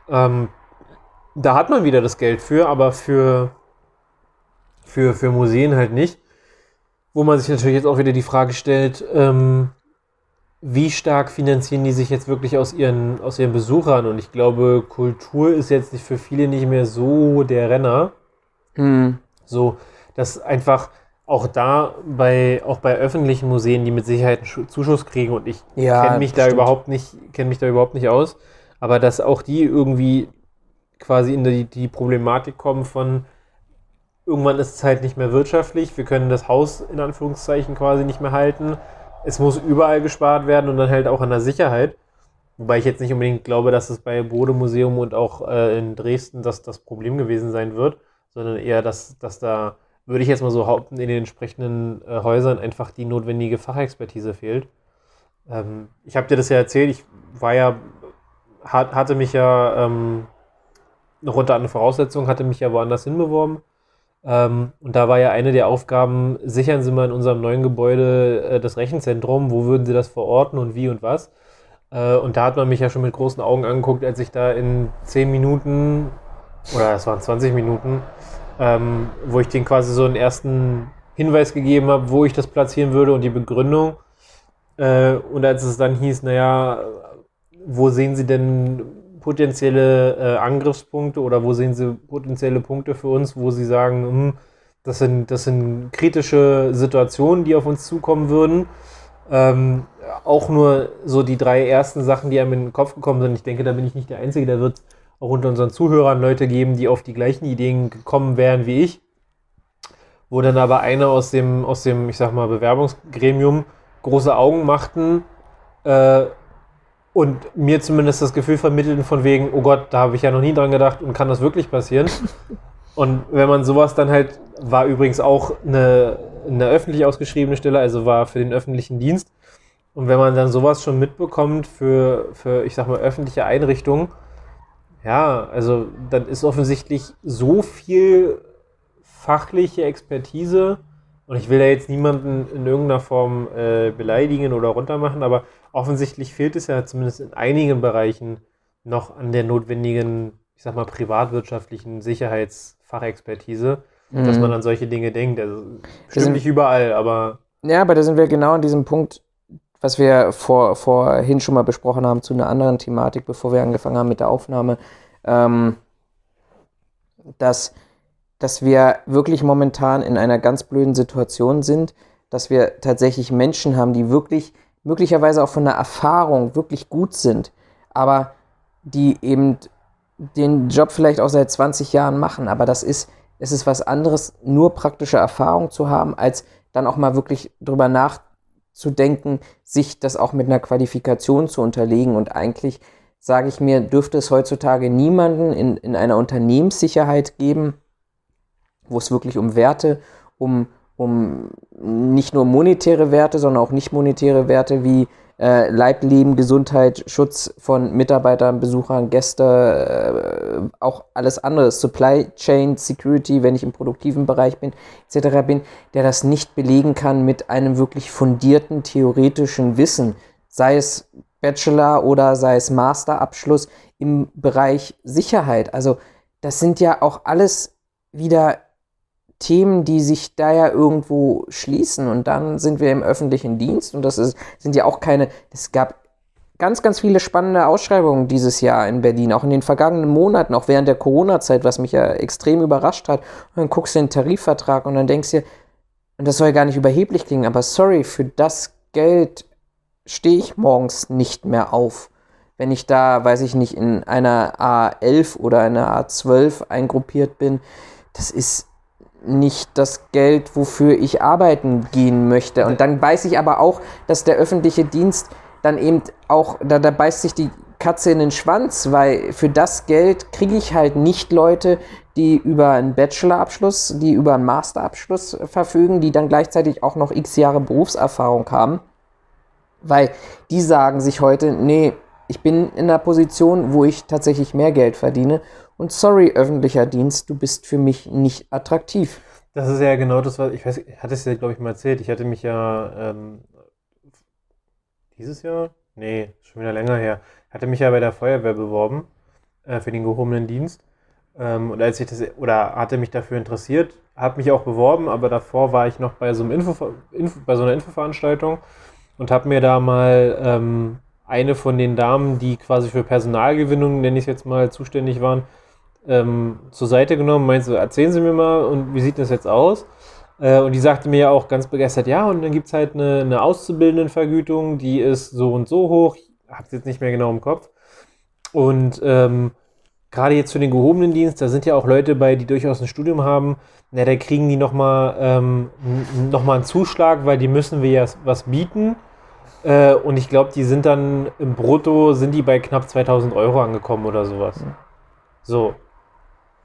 Ähm, da hat man wieder das Geld für, aber für, für, für Museen halt nicht. Wo man sich natürlich jetzt auch wieder die Frage stellt, ähm, wie stark finanzieren die sich jetzt wirklich aus ihren, aus ihren Besuchern? Und ich glaube, Kultur ist jetzt nicht für viele nicht mehr so der Renner. Hm. So, dass einfach auch da bei, auch bei öffentlichen Museen, die mit Sicherheit einen Schu- Zuschuss kriegen und ich Ja, kenne mich da stimmt. überhaupt nicht, kenne mich da überhaupt nicht aus, aber dass auch die irgendwie quasi in die, die Problematik kommen von irgendwann ist es halt nicht mehr wirtschaftlich, wir können das Haus in Anführungszeichen quasi nicht mehr halten. Es muss überall gespart werden und dann halt auch an der Sicherheit. Wobei ich jetzt nicht unbedingt glaube, dass es bei Bode Museum und auch äh, in Dresden das, das Problem gewesen sein wird, sondern eher, dass, dass da, würde ich jetzt mal so behaupten, in den entsprechenden äh, Häusern einfach die notwendige Fachexpertise fehlt. Ähm, ich habe dir das ja erzählt, ich war ja, hat, hatte mich ja ähm, noch unter anderen Voraussetzungen, hatte mich ja woanders hinbeworben. Ähm, und da war ja eine der Aufgaben, sichern Sie mal in unserem neuen Gebäude äh, das Rechenzentrum, wo würden Sie das verorten und wie und was. Äh, und da hat man mich ja schon mit großen Augen angeguckt, als ich da in 10 Minuten, oder es waren 20 Minuten, ähm, wo ich denen quasi so einen ersten Hinweis gegeben habe, wo ich das platzieren würde und die Begründung. Äh, und als es dann hieß, naja, wo sehen Sie denn potenzielle äh, Angriffspunkte oder wo sehen Sie potenzielle Punkte für uns, wo Sie sagen, hm, das, sind, das sind kritische Situationen, die auf uns zukommen würden. Ähm, auch nur so die drei ersten Sachen, die einem in den Kopf gekommen sind. Ich denke, da bin ich nicht der Einzige. Da wird auch unter unseren Zuhörern Leute geben, die auf die gleichen Ideen gekommen wären wie ich. Wo dann aber einer aus dem, aus dem, ich sag mal, Bewerbungsgremium große Augen machten äh, und mir zumindest das Gefühl vermittelten von wegen, oh Gott, da habe ich ja noch nie dran gedacht und kann das wirklich passieren? [laughs] Und wenn man sowas dann halt, war übrigens auch eine, eine öffentlich ausgeschriebene Stelle, also war für den öffentlichen Dienst. Und wenn man dann sowas schon mitbekommt für, für ich sag mal, öffentliche Einrichtungen, ja, also dann ist offensichtlich so viel fachliche Expertise und ich will da jetzt niemanden in irgendeiner Form äh, beleidigen oder runtermachen, aber offensichtlich fehlt es ja zumindest in einigen Bereichen noch an der notwendigen, ich sag mal, privatwirtschaftlichen Sicherheitsfachexpertise. dass Mhm. man an solche Dinge denkt. Also, sind- bestimmt nicht überall, aber Ja, aber da sind wir genau an diesem Punkt, was wir vor, vorhin schon mal besprochen haben zu einer anderen Thematik, bevor wir angefangen haben mit der Aufnahme, ähm, dass, dass wir wirklich momentan in einer ganz blöden Situation sind, dass wir tatsächlich Menschen haben, die wirklich möglicherweise auch von der Erfahrung wirklich gut sind, aber die eben den Job vielleicht auch seit 20 Jahren machen, aber das ist, es ist was anderes, nur praktische Erfahrung zu haben, als dann auch mal wirklich drüber nachzudenken, sich das auch mit einer Qualifikation zu unterlegen. Und eigentlich, sage ich mir, dürfte es heutzutage niemanden in, in einer Unternehmenssicherheit geben, wo es wirklich um Werte, um, um nicht nur monetäre Werte, sondern auch nicht monetäre Werte wie äh, Leib, Leben, Gesundheit, Schutz von Mitarbeitern, Besuchern, Gäste, äh, auch alles andere, Supply Chain, Security, wenn ich im produktiven Bereich bin, etc. bin, der das nicht belegen kann mit einem wirklich fundierten theoretischen Wissen, sei es Bachelor oder sei es Masterabschluss im Bereich Sicherheit. Also das sind ja auch alles wieder Themen, die sich da ja irgendwo schließen und dann sind wir im öffentlichen Dienst und das ist, sind ja auch keine, es gab ganz, ganz viele spannende Ausschreibungen dieses Jahr in Berlin, auch in den vergangenen Monaten, auch während der Corona-Zeit, was mich ja extrem überrascht hat. Und dann guckst du den Tarifvertrag und dann denkst du und das soll gar nicht überheblich klingen, aber sorry, für das Geld stehe ich morgens nicht mehr auf. Wenn ich da, weiß ich nicht, in einer A11 oder einer A12 eingruppiert bin, das ist nicht das Geld, wofür ich arbeiten gehen möchte. Und dann weiß ich aber auch, dass der öffentliche Dienst dann eben auch, da, da beißt sich die Katze in den Schwanz, weil für das Geld kriege ich halt nicht Leute, die über einen Bachelorabschluss, die über einen Masterabschluss verfügen, die dann gleichzeitig auch noch x Jahre Berufserfahrung haben. Weil die sagen sich heute, nee, ich bin in einer Position, wo ich tatsächlich mehr Geld verdiene. Und sorry, öffentlicher Dienst, du bist für mich nicht attraktiv. Das ist ja genau das, was ich weiß, ich hatte es ja, glaube ich, mal erzählt. Ich hatte mich ja ähm, dieses Jahr? Nee, schon wieder länger her. Hatte mich ja bei der Feuerwehr beworben äh, für den gehobenen Dienst. Ähm, und als ich das, oder hatte mich dafür interessiert, habe mich auch beworben, aber davor war ich noch bei so, einem Info, Info, bei so einer Infoveranstaltung und habe mir da mal ähm, eine von den Damen, die quasi für Personalgewinnung, nenne ich es jetzt mal, zuständig waren, ähm, zur Seite genommen, meinte so, erzählen Sie mir mal, und wie sieht das jetzt aus? Äh, und die sagte mir ja auch ganz begeistert, ja, und dann gibt es halt eine, eine Auszubildendenvergütung, die ist so und so hoch, ich habe es jetzt nicht mehr genau im Kopf. Und ähm, gerade jetzt für den gehobenen Dienst, da sind ja auch Leute bei, die durchaus ein Studium haben, na, da kriegen die nochmal ähm, noch mal einen Zuschlag, weil die müssen wir ja was bieten. Äh, und ich glaube, die sind dann im Brutto, sind die bei knapp 2000 Euro angekommen oder sowas. So.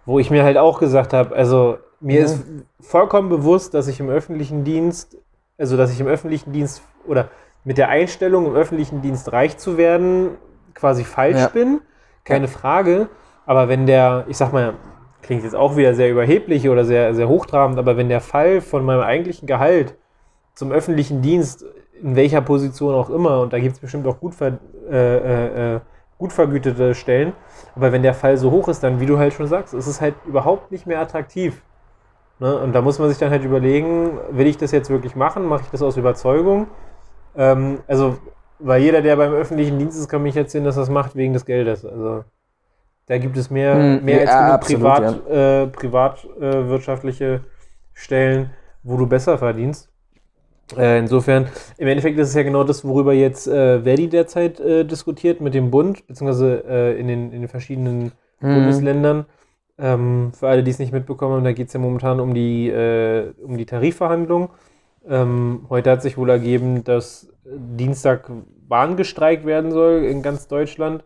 Wo ich mir halt auch gesagt habe, also mir Ja. ist vollkommen bewusst, dass ich im öffentlichen Dienst, also dass ich im öffentlichen Dienst oder mit der Einstellung, im öffentlichen Dienst reich zu werden, quasi falsch Ja. bin. Keine Frage. Aber wenn der, ich sag mal, klingt jetzt auch wieder sehr überheblich oder sehr, sehr hochtrabend, aber wenn der Fall von meinem eigentlichen Gehalt zum öffentlichen Dienst, in welcher Position auch immer, und da gibt es bestimmt auch gut, äh, äh, äh, gut vergütete Stellen, aber wenn der Fall so hoch ist, dann, wie du halt schon sagst, ist es halt überhaupt nicht mehr attraktiv. Ne? Und da muss man sich dann halt überlegen, will ich das jetzt wirklich machen? Mache ich das aus Überzeugung? Ähm, also, weil jeder, der beim öffentlichen Dienst ist, kann mich erzählen, dass er das macht wegen des Geldes. Also, da gibt es mehr, Hm, mehr als ja, genug absolut, privat, äh, privatwirtschaftliche Stellen, wo du besser verdienst. Äh, insofern, im Endeffekt ist es ja genau das, worüber jetzt äh, Verdi derzeit äh, diskutiert mit dem Bund, beziehungsweise äh, in, den, in den verschiedenen Mhm. Bundesländern. Ähm, für alle, die es nicht mitbekommen haben, da geht es ja momentan um die, äh, um die Tarifverhandlung. Ähm, heute hat sich wohl ergeben, dass Dienstag Bahn gestreikt werden soll in ganz Deutschland.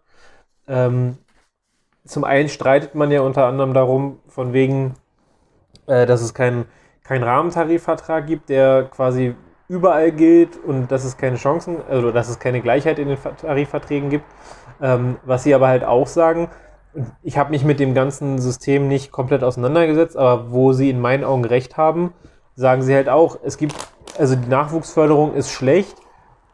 Ähm, zum einen streitet man ja unter anderem darum, von wegen, äh, dass es keinen kein Rahmentarifvertrag gibt, der quasi überall gilt und dass es keine Chancen, also dass es keine Gleichheit in den Ver- Tarifverträgen gibt. Ähm, was sie aber halt auch sagen, ich habe mich mit dem ganzen System nicht komplett auseinandergesetzt, aber wo sie in meinen Augen recht haben, sagen sie halt auch, es gibt, also die Nachwuchsförderung ist schlecht.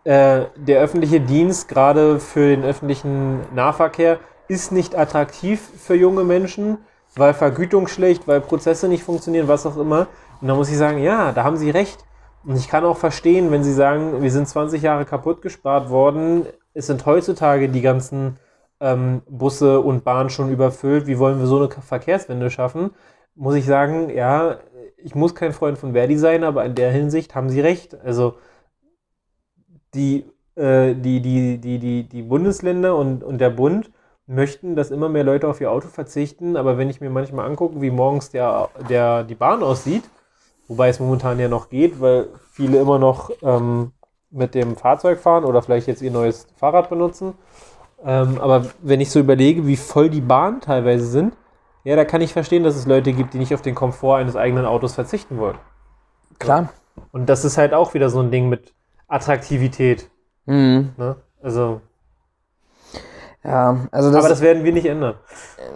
Äh, der öffentliche Dienst, gerade für den öffentlichen Nahverkehr, ist nicht attraktiv für junge Menschen, weil Vergütung schlecht, weil Prozesse nicht funktionieren, was auch immer. Und da muss ich sagen, ja, da haben sie recht. Und ich kann auch verstehen, wenn sie sagen, wir sind 20 Jahre kaputt gespart worden, es sind heutzutage die ganzen ähm, Busse und Bahnen schon überfüllt, wie wollen wir so eine Verkehrswende schaffen? Muss ich sagen, ja, ich muss kein Freund von Verdi sein, aber in der Hinsicht haben sie recht. Also die, äh, die, die, die, die, die Bundesländer und, und der Bund möchten, dass immer mehr Leute auf ihr Auto verzichten, aber wenn ich mir manchmal angucke, wie morgens der, der, die Bahn aussieht, wobei es momentan ja noch geht, weil viele immer noch ähm, mit dem Fahrzeug fahren oder vielleicht jetzt ihr neues Fahrrad benutzen. Ähm, aber wenn ich so überlege, wie voll die Bahnen teilweise sind, ja, da kann ich verstehen, dass es Leute gibt, die nicht auf den Komfort eines eigenen Autos verzichten wollen. Klar. Und das ist halt auch wieder so ein Ding mit Attraktivität. Mhm. Ne? Also, Ja, also das, aber das werden wir nicht ändern.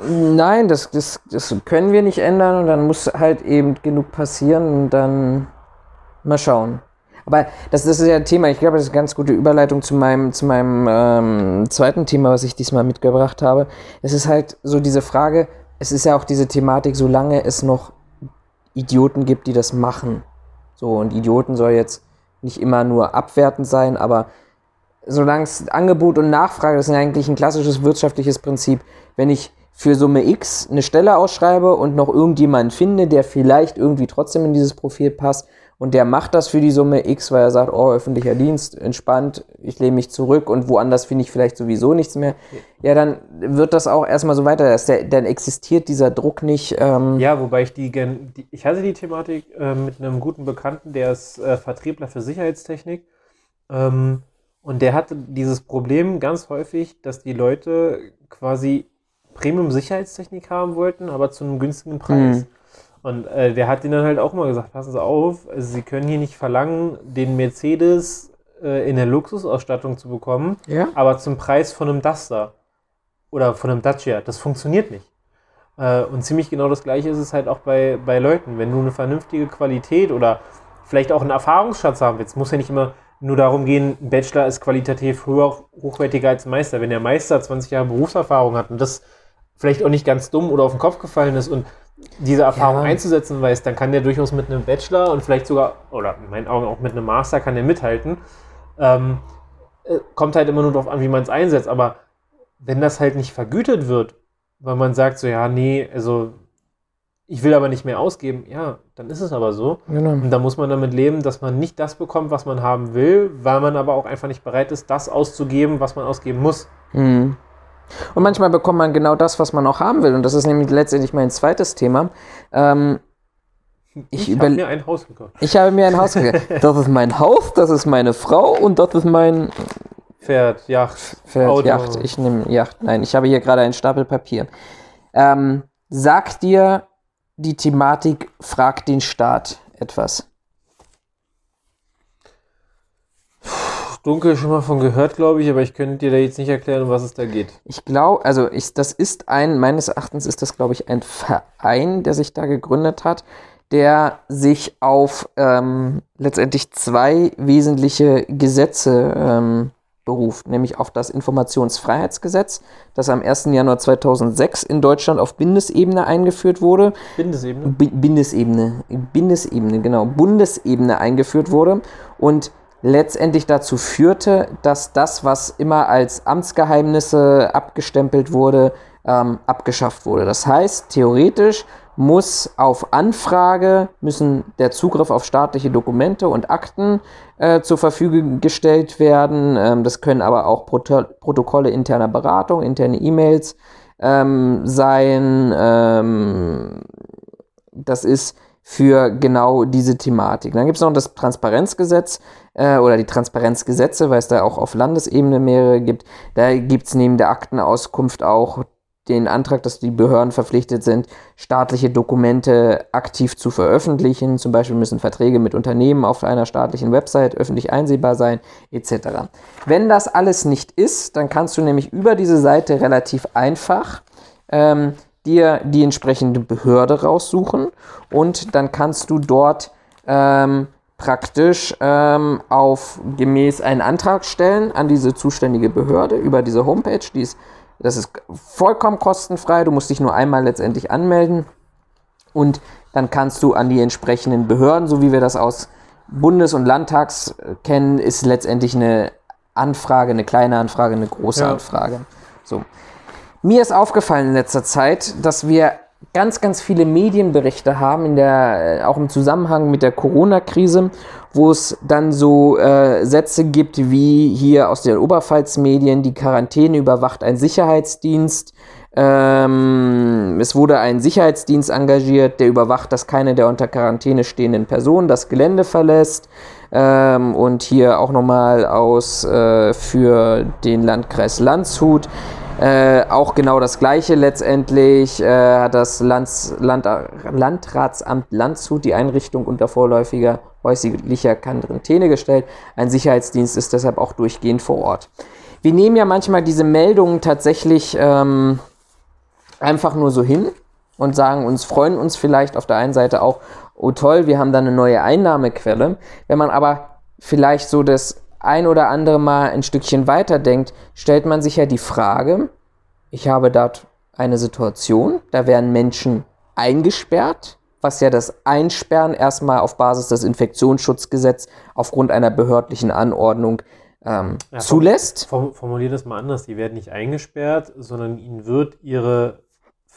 Nein, das, das, das können wir nicht ändern und dann muss halt eben genug passieren und dann mal schauen. Aber das, das ist ja ein Thema, ich glaube, das ist eine ganz gute Überleitung zu meinem, zu meinem ähm, zweiten Thema, was ich diesmal mitgebracht habe. Es ist halt so diese Frage, es ist ja auch diese Thematik, solange es noch Idioten gibt, die das machen. So, und Idioten soll jetzt nicht immer nur abwertend sein, aber solange es Angebot und Nachfrage, das ist eigentlich ein klassisches wirtschaftliches Prinzip. Wenn ich für Summe X eine Stelle ausschreibe und noch irgendjemanden finde, der vielleicht irgendwie trotzdem in dieses Profil passt und der macht das für die Summe X, weil er sagt, oh, öffentlicher Dienst, entspannt, ich lehne mich zurück und woanders finde ich vielleicht sowieso nichts mehr, ja, dann wird das auch erstmal so weiter. dass Der, dann existiert dieser Druck nicht. Ähm, Ja, wobei ich die, die ich hatte die Thematik äh, mit einem guten Bekannten, der ist äh, Vertriebler für Sicherheitstechnik. Ähm, und der hatte dieses Problem ganz häufig, dass die Leute quasi Premium-Sicherheitstechnik haben wollten, aber zu einem günstigen Preis. Mhm. Und äh, der hat ihnen dann halt auch mal gesagt, passen Sie auf, also Sie können hier nicht verlangen, den Mercedes äh, in der Luxusausstattung zu bekommen, Ja. aber zum Preis von einem Duster oder von einem Dacia. Das funktioniert nicht. Äh, und ziemlich genau das gleiche ist es halt auch bei, bei Leuten. Wenn du eine vernünftige Qualität oder vielleicht auch einen Erfahrungsschatz haben willst, muss ja nicht immer nur darum gehen, ein Bachelor ist qualitativ höher, hochwertiger als ein Meister. Wenn der Meister 20 Jahre Berufserfahrung hat und das vielleicht auch nicht ganz dumm oder auf den Kopf gefallen ist und diese Erfahrung Ja. einzusetzen weiß, dann kann der durchaus mit einem Bachelor und vielleicht sogar, oder in meinen Augen auch mit einem Master kann der mithalten. Ähm, äh, kommt halt immer nur darauf an, wie man es einsetzt. Aber wenn das halt nicht vergütet wird, weil man sagt so, ja, nee, also ich will aber nicht mehr ausgeben, ja, dann ist es aber so. Genau. Und da muss man damit leben, dass man nicht das bekommt, was man haben will, weil man aber auch einfach nicht bereit ist, das auszugeben, was man ausgeben muss. Mhm. Und manchmal bekommt man genau das, was man auch haben will. Und das ist nämlich letztendlich mein zweites Thema. Ähm, ich, Ich, habe mir ein Haus gekauft. ich habe mir ein Haus gekauft. [laughs] Das ist mein Haus, das ist meine Frau und das ist mein Pferd, Yacht, Pferd, Auto. Yacht. Ich nehme Yacht. Nein, ich habe hier gerade einen Stapel Papier. Ähm, sagt dir die Thematik Frag den Staat etwas? Dunkel schon mal von gehört, glaube ich, aber ich könnte dir da jetzt nicht erklären, um was es da geht. Ich glaube, also ich, das ist ein, meines Erachtens ist das, glaube ich, ein Verein, der sich da gegründet hat, der sich auf ähm, letztendlich zwei wesentliche Gesetze ähm, beruft, nämlich auf das Informationsfreiheitsgesetz, das am 1. Januar 2006 in Deutschland auf Bundesebene eingeführt wurde. Bindesebene. B Bundesebene, Bundesebene, genau, Bundesebene eingeführt wurde und letztendlich dazu führte, dass das, was immer als Amtsgeheimnisse abgestempelt wurde, ähm, abgeschafft wurde. Das heißt, theoretisch muss auf Anfrage, müssen der Zugriff auf staatliche Dokumente und Akten äh, zur Verfügung gestellt werden. Ähm, das können aber auch Proto Protokolle interner Beratung, interne E-Mails ähm, sein. Ähm, das ist für genau diese Thematik. Dann gibt es noch das Transparenzgesetz äh, oder die Transparenzgesetze, weil es da auch auf Landesebene mehrere gibt. Da gibt es neben der Aktenauskunft auch den Antrag, dass die Behörden verpflichtet sind, staatliche Dokumente aktiv zu veröffentlichen. Zum Beispiel müssen Verträge mit Unternehmen auf einer staatlichen Website öffentlich einsehbar sein, etc. Wenn das alles nicht ist, dann kannst du nämlich über diese Seite relativ einfach ähm, dir die entsprechende Behörde raussuchen und dann kannst du dort ähm, praktisch ähm, auf gemäß einen Antrag stellen an diese zuständige Behörde über diese Homepage, die ist Das ist vollkommen kostenfrei. Du musst dich nur einmal letztendlich anmelden. Und dann kannst du an die entsprechenden Behörden, so wie wir das aus Bundes- und Landtags äh, kennen, ist letztendlich eine Anfrage, eine kleine Anfrage, eine große Ja. Anfrage. So. Mir ist aufgefallen in letzter Zeit, dass wir ganz, ganz viele Medienberichte haben, in der, äh, auch im Zusammenhang mit der Corona-Krise, wo es dann so äh, Sätze gibt wie hier aus den Oberpfalz-Medien, die Quarantäne überwacht ein Sicherheitsdienst. Ähm, es wurde ein Sicherheitsdienst engagiert, der überwacht, dass keine der unter Quarantäne stehenden Personen das Gelände verlässt. Ähm, und hier auch nochmal aus äh, für den Landkreis Landshut. Äh, auch genau das gleiche letztendlich äh, hat das Lands, Land, Landratsamt Landshut die Einrichtung unter vorläufiger häuslicher Quarantäne gestellt. Ein Sicherheitsdienst ist deshalb auch durchgehend vor Ort. Wir nehmen ja manchmal diese Meldungen tatsächlich ähm, einfach nur so hin und sagen uns, freuen uns vielleicht auf der einen Seite auch, oh toll, wir haben da eine neue Einnahmequelle. Wenn man aber vielleicht so das ein oder andere Mal ein Stückchen weiter denkt, stellt man sich ja die Frage, ich habe dort eine Situation, da werden Menschen eingesperrt, was ja das Einsperren erstmal auf Basis des Infektionsschutzgesetzes aufgrund einer behördlichen Anordnung ähm, Ja, zulässt. Form, formulier das mal anders. Die werden nicht eingesperrt, sondern ihnen wird ihre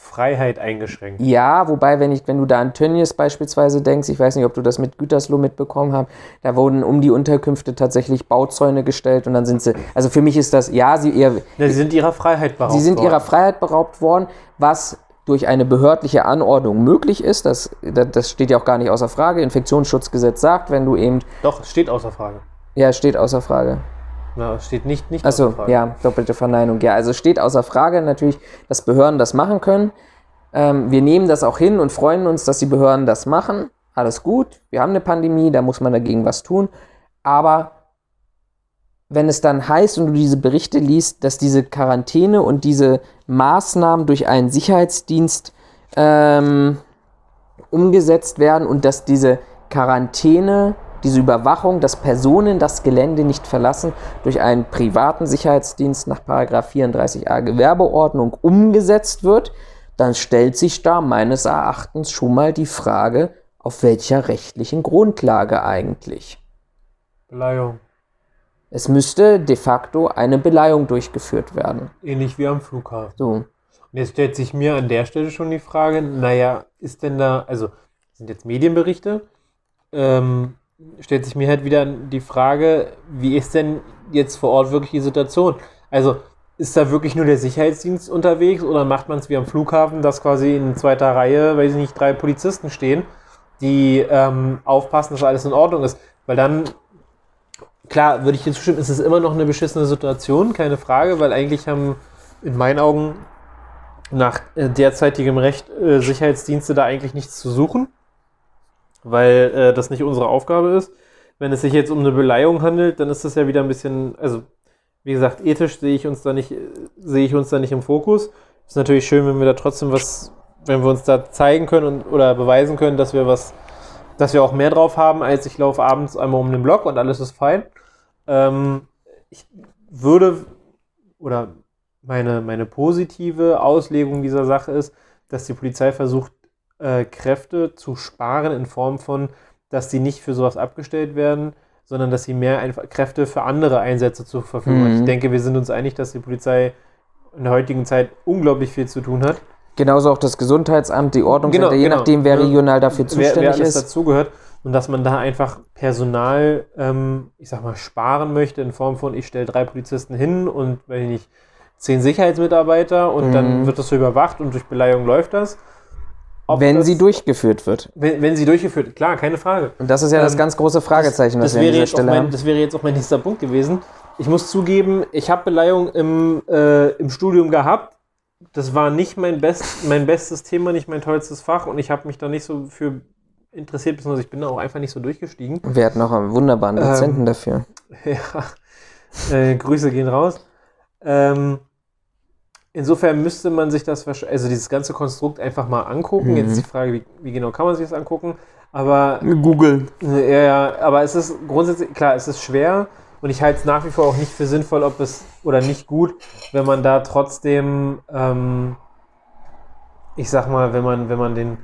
Freiheit eingeschränkt. Ja, wobei, wenn, ich, wenn du da an Tönnies beispielsweise denkst, ich weiß nicht, ob du das mit Gütersloh mitbekommen hast, da wurden um die Unterkünfte tatsächlich Bauzäune gestellt und dann sind sie, also für mich ist das, ja, sie, eher, Ja, sie sind ihrer Freiheit beraubt sie sind worden. ihrer Freiheit beraubt worden, was durch eine behördliche Anordnung möglich ist, das, das steht ja auch gar nicht außer Frage, Infektionsschutzgesetz sagt, wenn du eben, Doch, es steht außer Frage. ja, steht außer Frage. Es steht nicht, nicht Achso, außer Frage. ja, doppelte Verneinung. Ja, also steht außer Frage natürlich, dass Behörden das machen können. Ähm, wir nehmen das auch hin und freuen uns, dass die Behörden das machen. Alles gut, wir haben eine Pandemie, da muss man dagegen was tun. Aber wenn es dann heißt und du diese Berichte liest, dass diese Quarantäne und diese Maßnahmen durch einen Sicherheitsdienst ähm, umgesetzt werden und dass diese Quarantäne, diese Überwachung, dass Personen das Gelände nicht verlassen, durch einen privaten Sicherheitsdienst nach 34a Gewerbeordnung umgesetzt wird, dann stellt sich da meines Erachtens schon mal die Frage, auf welcher rechtlichen Grundlage eigentlich. Beleihung. Es müsste de facto eine Beleihung durchgeführt werden. Ähnlich wie am Flughafen. So. Und jetzt stellt sich mir an der Stelle schon die Frage, naja, ist denn da, also das sind jetzt Medienberichte, ähm, stellt sich mir halt wieder die Frage, wie ist denn jetzt vor Ort wirklich die Situation? Also ist da wirklich nur der Sicherheitsdienst unterwegs oder macht man es wie am Flughafen, dass quasi in zweiter Reihe, weiß ich nicht, drei Polizisten stehen, die ähm, aufpassen, dass alles in Ordnung ist? Weil dann, klar, würde ich dir zustimmen, ist es immer noch eine beschissene Situation, keine Frage, weil eigentlich haben in meinen Augen nach äh, derzeitigem Recht äh, Sicherheitsdienste da eigentlich nichts zu suchen, weil äh, das nicht unsere Aufgabe ist. Wenn es sich jetzt um eine Beleihung handelt, dann ist das ja wieder ein bisschen, also wie gesagt, ethisch sehe ich uns da nicht, sehe ich uns da nicht im Fokus. Ist natürlich schön, wenn wir da trotzdem was, wenn wir uns da zeigen können und, oder beweisen können, dass wir was, dass wir auch mehr drauf haben, als ich laufe abends einmal um den Block und alles ist fein. Ähm, ich würde oder meine, meine positive Auslegung dieser Sache ist, dass die Polizei versucht, äh, Kräfte zu sparen in Form von, dass die nicht für sowas abgestellt werden, sondern dass sie mehr einfach Kräfte für andere Einsätze zur Verfügung hat. Mhm. Ich denke, wir sind uns einig, dass die Polizei in der heutigen Zeit unglaublich viel zu tun hat. Genauso auch das Gesundheitsamt, die Ordnungsämter, Genau, je genau. nachdem, wer Ja. regional dafür wer, zuständig wer alles ist. dazugehört und dass man da einfach Personal, ähm, ich sag mal, sparen möchte in Form von, ich stelle drei Polizisten hin und, wenn ich nicht, zehn Sicherheitsmitarbeiter und Mhm. dann wird das so überwacht und durch Beleihung läuft das. Wenn das, sie durchgeführt wird. wenn, wenn sie durchgeführt, klar, keine Frage. Und das ist ja das Ähm, ganz große Fragezeichen, das, was wir an wäre dieser jetzt auch Stelle mein, haben. das wäre jetzt auch mein nächster Punkt gewesen. Ich muss zugeben, ich habe Beleihung im, äh, im Studium gehabt. Das war nicht mein, best, mein bestes Thema, nicht mein tollstes Fach und ich habe mich da nicht so für interessiert, beziehungsweise ich bin da auch einfach nicht so durchgestiegen. Wir hatten noch einen wunderbaren Ähm, Dozenten dafür. [laughs] Ja, äh, Grüße gehen raus. Ähm, insofern müsste man sich das, also dieses ganze Konstrukt einfach mal angucken. Mhm. Jetzt ist die Frage, wie, wie genau kann man sich das angucken? Aber Google. ja, ja, aber es ist grundsätzlich, klar, es ist schwer Und ich halte es nach wie vor auch nicht für sinnvoll, ob es oder nicht gut, wenn man da trotzdem, ähm, ich sag mal, wenn man, wenn man den,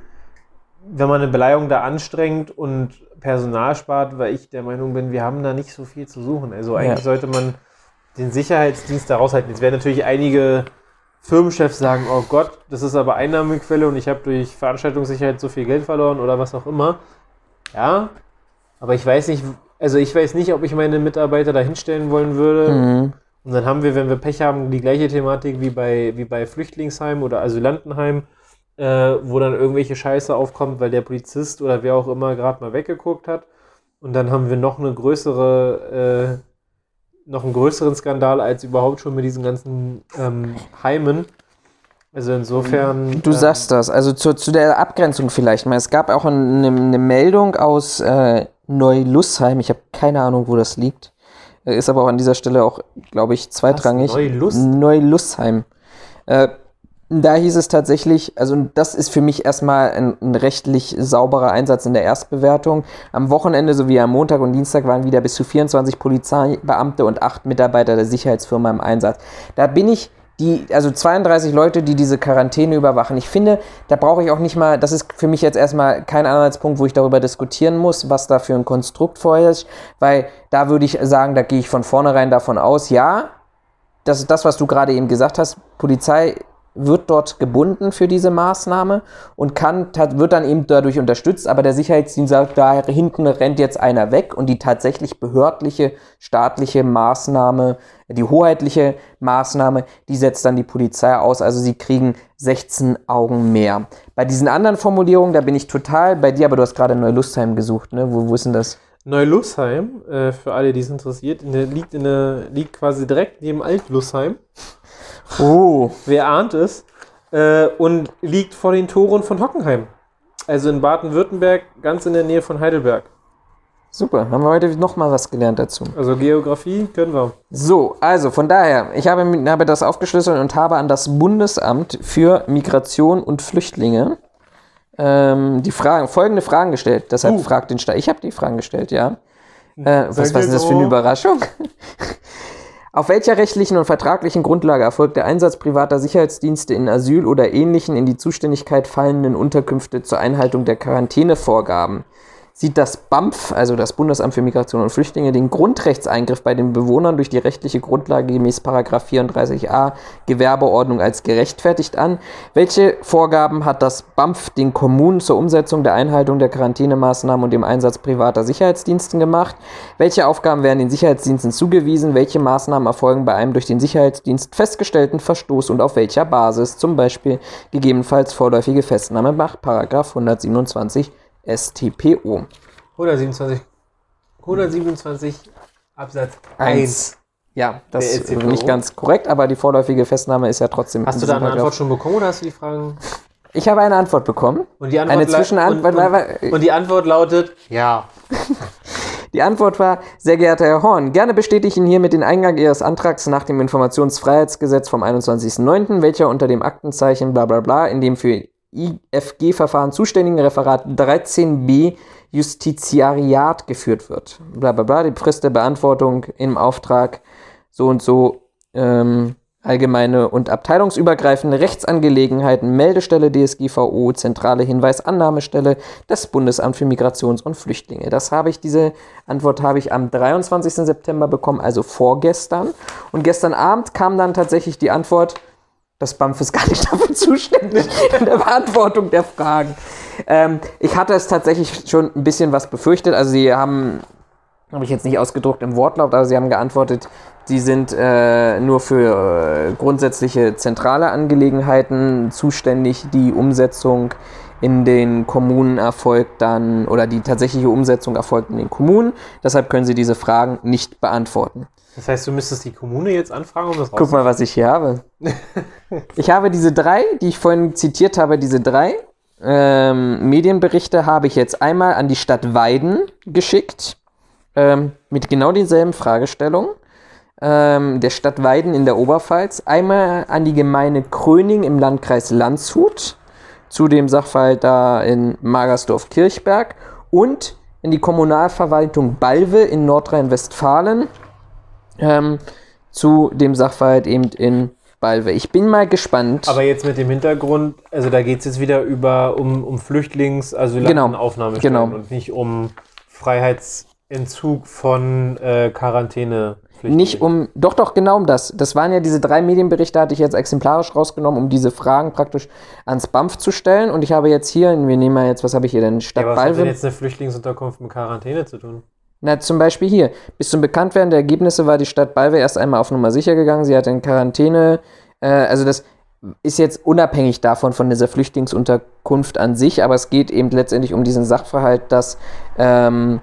wenn man eine Beleihung da anstrengt und Personal spart, weil ich der Meinung bin, wir haben da nicht so viel zu suchen. Also eigentlich Ja. sollte man den Sicherheitsdienst da raushalten. Jetzt werden natürlich einige Firmenchefs sagen, oh Gott, das ist aber Einnahmequelle und ich habe durch Veranstaltungssicherheit so viel Geld verloren oder was auch immer. Ja, aber ich weiß nicht, also ich weiß nicht, ob ich meine Mitarbeiter da hinstellen wollen würde. Mhm. Und dann haben wir, wenn wir Pech haben, die gleiche Thematik wie bei, wie bei Flüchtlingsheim oder Asylantenheim, äh, wo dann irgendwelche Scheiße aufkommt, weil der Polizist oder wer auch immer gerade mal weggeguckt hat. Und dann haben wir noch eine größere, äh, noch einen größeren Skandal als überhaupt schon mit diesen ganzen ähm, Heimen. Also insofern. Du ähm, sagst das. Also zu, zu der Abgrenzung vielleicht mal. Es gab auch eine, eine Meldung aus äh, Neulussheim. Ich habe keine Ahnung, wo das liegt. Ist aber auch an dieser Stelle auch, glaube ich, zweitrangig. Neulussheim. Äh, da hieß es tatsächlich, also das ist für mich erstmal ein, ein rechtlich sauberer Einsatz in der Erstbewertung. Am Wochenende sowie am Montag und Dienstag waren wieder bis zu 24 Polizeibeamte und acht Mitarbeiter der Sicherheitsfirma im Einsatz. Da bin ich die, also 32 Leute, die diese Quarantäne überwachen. Ich finde, da brauche ich auch nicht mal, das ist für mich jetzt erstmal kein Anhaltspunkt, wo ich darüber diskutieren muss, was da für ein Konstrukt vorherrscht, weil da würde ich sagen, da gehe ich von vornherein davon aus, ja, das ist das, was du gerade eben gesagt hast, Polizei wird dort gebunden für diese Maßnahme und kann, wird dann eben dadurch unterstützt, aber der Sicherheitsdienst sagt, da hinten rennt jetzt einer weg und die tatsächlich behördliche, staatliche Maßnahme, die hoheitliche Maßnahme, die setzt dann die Polizei aus, also sie kriegen 16 Augen mehr. Bei diesen anderen Formulierungen, da bin ich total bei dir, aber du hast gerade Neulustheim gesucht, ne? Wo, wo ist denn das? Neulussheim, äh, für alle, die es interessiert, in der, liegt, in der, liegt quasi direkt neben Altlussheim. Oh, Wer ahnt es? Äh, und liegt vor den Toren von Hockenheim. Also in Baden-Württemberg, ganz in der Nähe von Heidelberg. super, haben wir heute nochmal was gelernt dazu. Also Geografie können wir. So, also von daher, ich habe, habe das aufgeschlüsselt und habe an das Bundesamt für Migration und Flüchtlinge ähm, die Fragen, folgende Fragen gestellt. Deshalb Uh. fragt den Staat. Ich habe die Fragen gestellt, ja. Äh, was, was ist das für eine. Überraschung? Auf welcher rechtlichen und vertraglichen Grundlage erfolgt der Einsatz privater Sicherheitsdienste in Asyl oder ähnlichen in die Zuständigkeit fallenden Unterkünfte zur Einhaltung der Quarantänevorgaben? Sieht das BAMF, also das Bundesamt für Migration und Flüchtlinge, den Grundrechtseingriff bei den Bewohnern durch die rechtliche Grundlage gemäß 34a Gewerbeordnung als gerechtfertigt an? Welche Vorgaben hat das BAMF den Kommunen zur Umsetzung der Einhaltung der Quarantänemaßnahmen und dem Einsatz privater Sicherheitsdiensten gemacht? Welche Aufgaben werden den Sicherheitsdiensten zugewiesen? Welche Maßnahmen erfolgen bei einem durch den Sicherheitsdienst festgestellten Verstoß und auf welcher Basis? Zum Beispiel gegebenenfalls vorläufige Festnahme nach 127 StPO. 127, 127 Absatz 1. Eins. Ja, das ist nicht ganz korrekt, aber die vorläufige Festnahme ist ja trotzdem. Hast du da eine Antwort schon bekommen oder hast du die Fragen? Ich habe eine Antwort bekommen. Und die Antwort Eine Zwischenantwort. Und, und, und die Antwort lautet ja. [laughs] Die Antwort war, sehr geehrter Herr Horn, gerne bestätige ich Ihnen hiermit den Eingang Ihres Antrags nach dem Informationsfreiheitsgesetz vom 21.09., welcher unter dem Aktenzeichen bla bla bla in dem für IFG-Verfahren zuständigen Referat 13b Justiziariat geführt wird. Bla bla bla, die Frist der Beantwortung im Auftrag so und so ähm, allgemeine und abteilungsübergreifende Rechtsangelegenheiten, Meldestelle DSGVO, zentrale Hinweisannahmestelle, das Bundesamt für Migrations- und Flüchtlinge. Das habe ich, diese Antwort habe ich am 23. September bekommen, also vorgestern. Und gestern Abend kam dann tatsächlich die Antwort, das BAMF ist [laughs] gar nicht dafür zuständig in der Beantwortung der Fragen. Ähm, ich hatte es tatsächlich schon ein bisschen was befürchtet. Also sie haben, habe ich jetzt nicht ausgedruckt im Wortlaut, aber sie haben geantwortet, sie sind äh, nur für äh, grundsätzliche zentrale Angelegenheiten zuständig. Die Umsetzung in den Kommunen erfolgt dann, oder die tatsächliche Umsetzung erfolgt in den Kommunen. Deshalb können sie diese Fragen nicht beantworten. Das heißt, du müsstest die Kommune jetzt anfragen, um das Guck mal, was ich hier habe. Ich habe diese drei, die ich vorhin zitiert habe, diese drei ähm, Medienberichte habe ich jetzt einmal an die Stadt Weiden geschickt, ähm, mit genau denselben Fragestellungen. Ähm, der Stadt Weiden in der Oberpfalz, einmal an die Gemeinde Kröning im Landkreis Landshut, zu dem Sachverhalt da in Magersdorf-Kirchberg und in die Kommunalverwaltung Balve in Nordrhein-Westfalen ähm, zu dem Sachverhalt eben in Balve. Ich bin mal gespannt. Aber jetzt mit dem Hintergrund, also da geht es jetzt wieder über um, um Flüchtlings-, Asylantenaufnahmestellen Genau. und nicht um Freiheitsentzug von äh, Quarantäne. Nicht um, doch, doch, genau um das. Das waren ja diese drei Medienberichte, hatte ich jetzt exemplarisch rausgenommen, um diese Fragen praktisch ans BAMF zu stellen. Und ich habe jetzt hier, wir nehmen mal jetzt, was habe ich hier denn? Ja, Stadt aber was hat denn Balve. jetzt eine Flüchtlingsunterkunft mit Quarantäne zu tun? Na, zum Beispiel hier. Bis zum Bekanntwerden der Ergebnisse war die Stadt Balve erst einmal auf Nummer sicher gegangen. Sie hat in Quarantäne, äh, also das ist jetzt unabhängig davon, von dieser Flüchtlingsunterkunft an sich, aber es geht eben letztendlich um diesen Sachverhalt, dass ähm,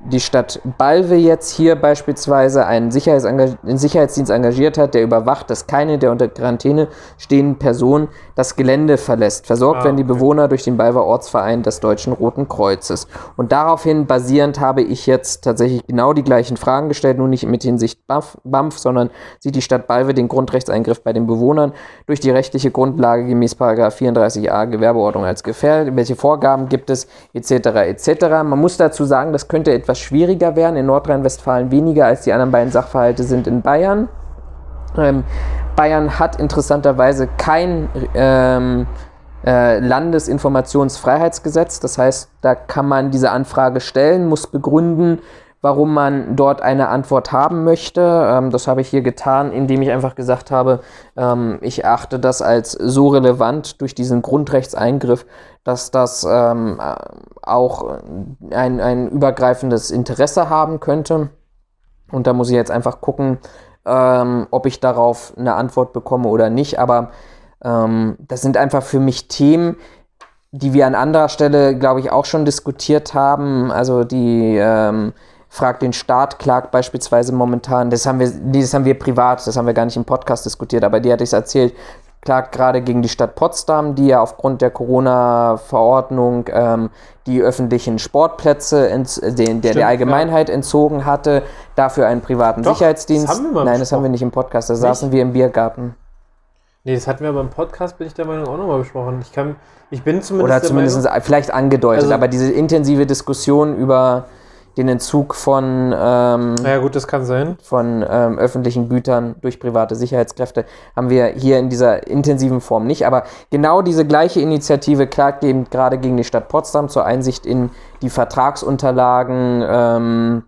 die Stadt Balve jetzt hier beispielsweise einen, einen Sicherheitsdienst engagiert hat, der überwacht, dass keine der unter Quarantäne stehenden Personen das Gelände verlässt. Versorgt Ah, werden die okay. Bewohner durch den Balver Ortsverein des Deutschen Roten Kreuzes. Und daraufhin basierend habe ich jetzt tatsächlich genau die gleichen Fragen gestellt, nur nicht mit Hinsicht BAMF, BAMF sondern sieht die Stadt Balve den Grundrechtseingriff bei den Bewohnern durch die rechtliche Grundlage gemäß 34a Gewerbeordnung als gefährdet? Welche Vorgaben gibt es? Etc. etc. Man muss dazu sagen, das könnte etwas schwieriger werden. In Nordrhein-Westfalen weniger als die anderen beiden Sachverhalte sind in Bayern. Ähm, Bayern hat interessanterweise kein ähm, äh, Landesinformationsfreiheitsgesetz. Das heißt, da kann man diese Anfrage stellen, muss begründen, warum man dort eine Antwort haben möchte. Ähm, das habe ich hier getan, indem ich einfach gesagt habe, ähm, ich erachte das als so relevant durch diesen Grundrechtseingriff, dass das ähm, äh, auch ein, ein übergreifendes Interesse haben könnte. Und da muss ich jetzt einfach gucken, ähm, ob ich darauf eine Antwort bekomme oder nicht. Aber ähm, das sind einfach für mich Themen, die wir an anderer Stelle, glaube ich, auch schon diskutiert haben. Also die ähm, Frag den Staat klagt beispielsweise momentan, das haben wir, das haben wir privat, das haben wir gar nicht im Podcast diskutiert, aber die hatte ich es erzählt, klagt gerade gegen die Stadt Potsdam, die ja aufgrund der Corona-Verordnung ähm, die öffentlichen Sportplätze äh, den, der, Stimmt, der Allgemeinheit entzogen hatte, dafür einen privaten Doch, Sicherheitsdienst. das haben wir mal Nein, das haben wir nicht im Podcast, da saßen wir im Biergarten. Nee, das hatten wir beim Podcast, bin ich der Meinung, auch nochmal besprochen. Ich, kann, ich bin zumindest. Oder der zumindest Meinung, vielleicht angedeutet, Also- aber diese intensive Diskussion über den Entzug von, ähm, naja, gut, das kann sein. von ähm, öffentlichen Gütern durch private Sicherheitskräfte haben wir hier in dieser intensiven Form nicht. Aber genau diese gleiche Initiative klagt eben gerade gegen die Stadt Potsdam zur Einsicht in die Vertragsunterlagen ähm,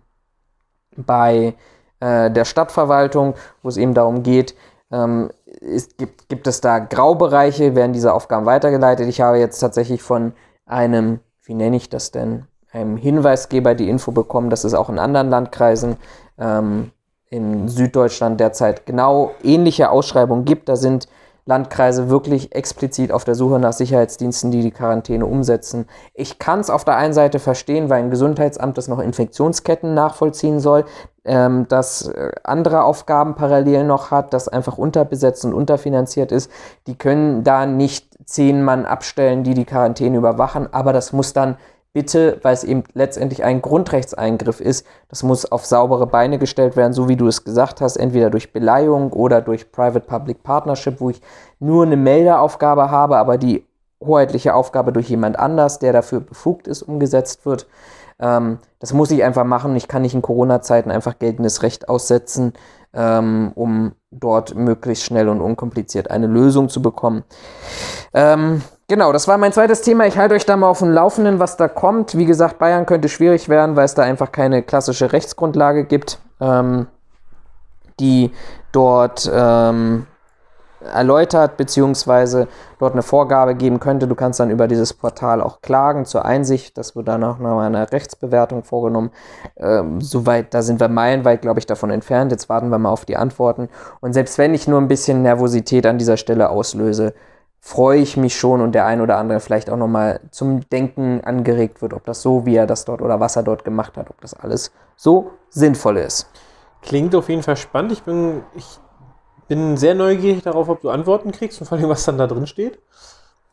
bei äh, der Stadtverwaltung, wo es eben darum geht, ähm, ist, gibt, gibt es da Graubereiche, werden diese Aufgaben weitergeleitet. Ich habe jetzt tatsächlich von einem, wie nenne ich das denn, einem Hinweisgeber die Info bekommen, dass es auch in anderen Landkreisen ähm, in Süddeutschland derzeit genau ähnliche Ausschreibungen gibt. Da sind Landkreise wirklich explizit auf der Suche nach Sicherheitsdiensten, die die Quarantäne umsetzen. Ich kann es auf der einen Seite verstehen, weil ein Gesundheitsamt das noch Infektionsketten nachvollziehen soll, ähm, das äh, andere Aufgaben parallel noch hat, das einfach unterbesetzt und unterfinanziert ist. Die können da nicht zehn Mann abstellen, die die Quarantäne überwachen, aber das muss dann bitte, weil es eben letztendlich ein Grundrechtseingriff ist, das muss auf saubere Beine gestellt werden, so wie du es gesagt hast, entweder durch Beleihung oder durch Private-Public Partnership, wo ich nur eine Meldeaufgabe habe, aber die hoheitliche Aufgabe durch jemand anders, der dafür befugt ist, umgesetzt wird. Ähm, das muss ich einfach machen. Ich kann nicht in Corona-Zeiten einfach geltendes Recht aussetzen, ähm, um dort möglichst schnell und unkompliziert eine Lösung zu bekommen. Ähm, genau, das war mein zweites Thema. Ich halte euch da mal auf dem Laufenden, was da kommt. Wie gesagt, Bayern könnte schwierig werden, weil es da einfach keine klassische Rechtsgrundlage gibt, ähm, die dort ähm, erläutert, beziehungsweise dort eine Vorgabe geben könnte. Du kannst dann über dieses Portal auch klagen zur Einsicht. Das wird dann auch noch eine Rechtsbewertung vorgenommen. Ähm, soweit, da sind wir meilenweit, glaube ich, davon entfernt. Jetzt warten wir mal auf die Antworten. Und selbst wenn ich nur ein bisschen Nervosität an dieser Stelle auslöse, freue ich mich schon und der ein oder andere vielleicht auch nochmal zum Denken angeregt wird, ob das so, wie er das dort oder was er dort gemacht hat, ob das alles so sinnvoll ist. Klingt auf jeden Fall spannend. Ich bin, ich bin sehr neugierig darauf, ob du Antworten kriegst und vor allem, was dann da drin steht.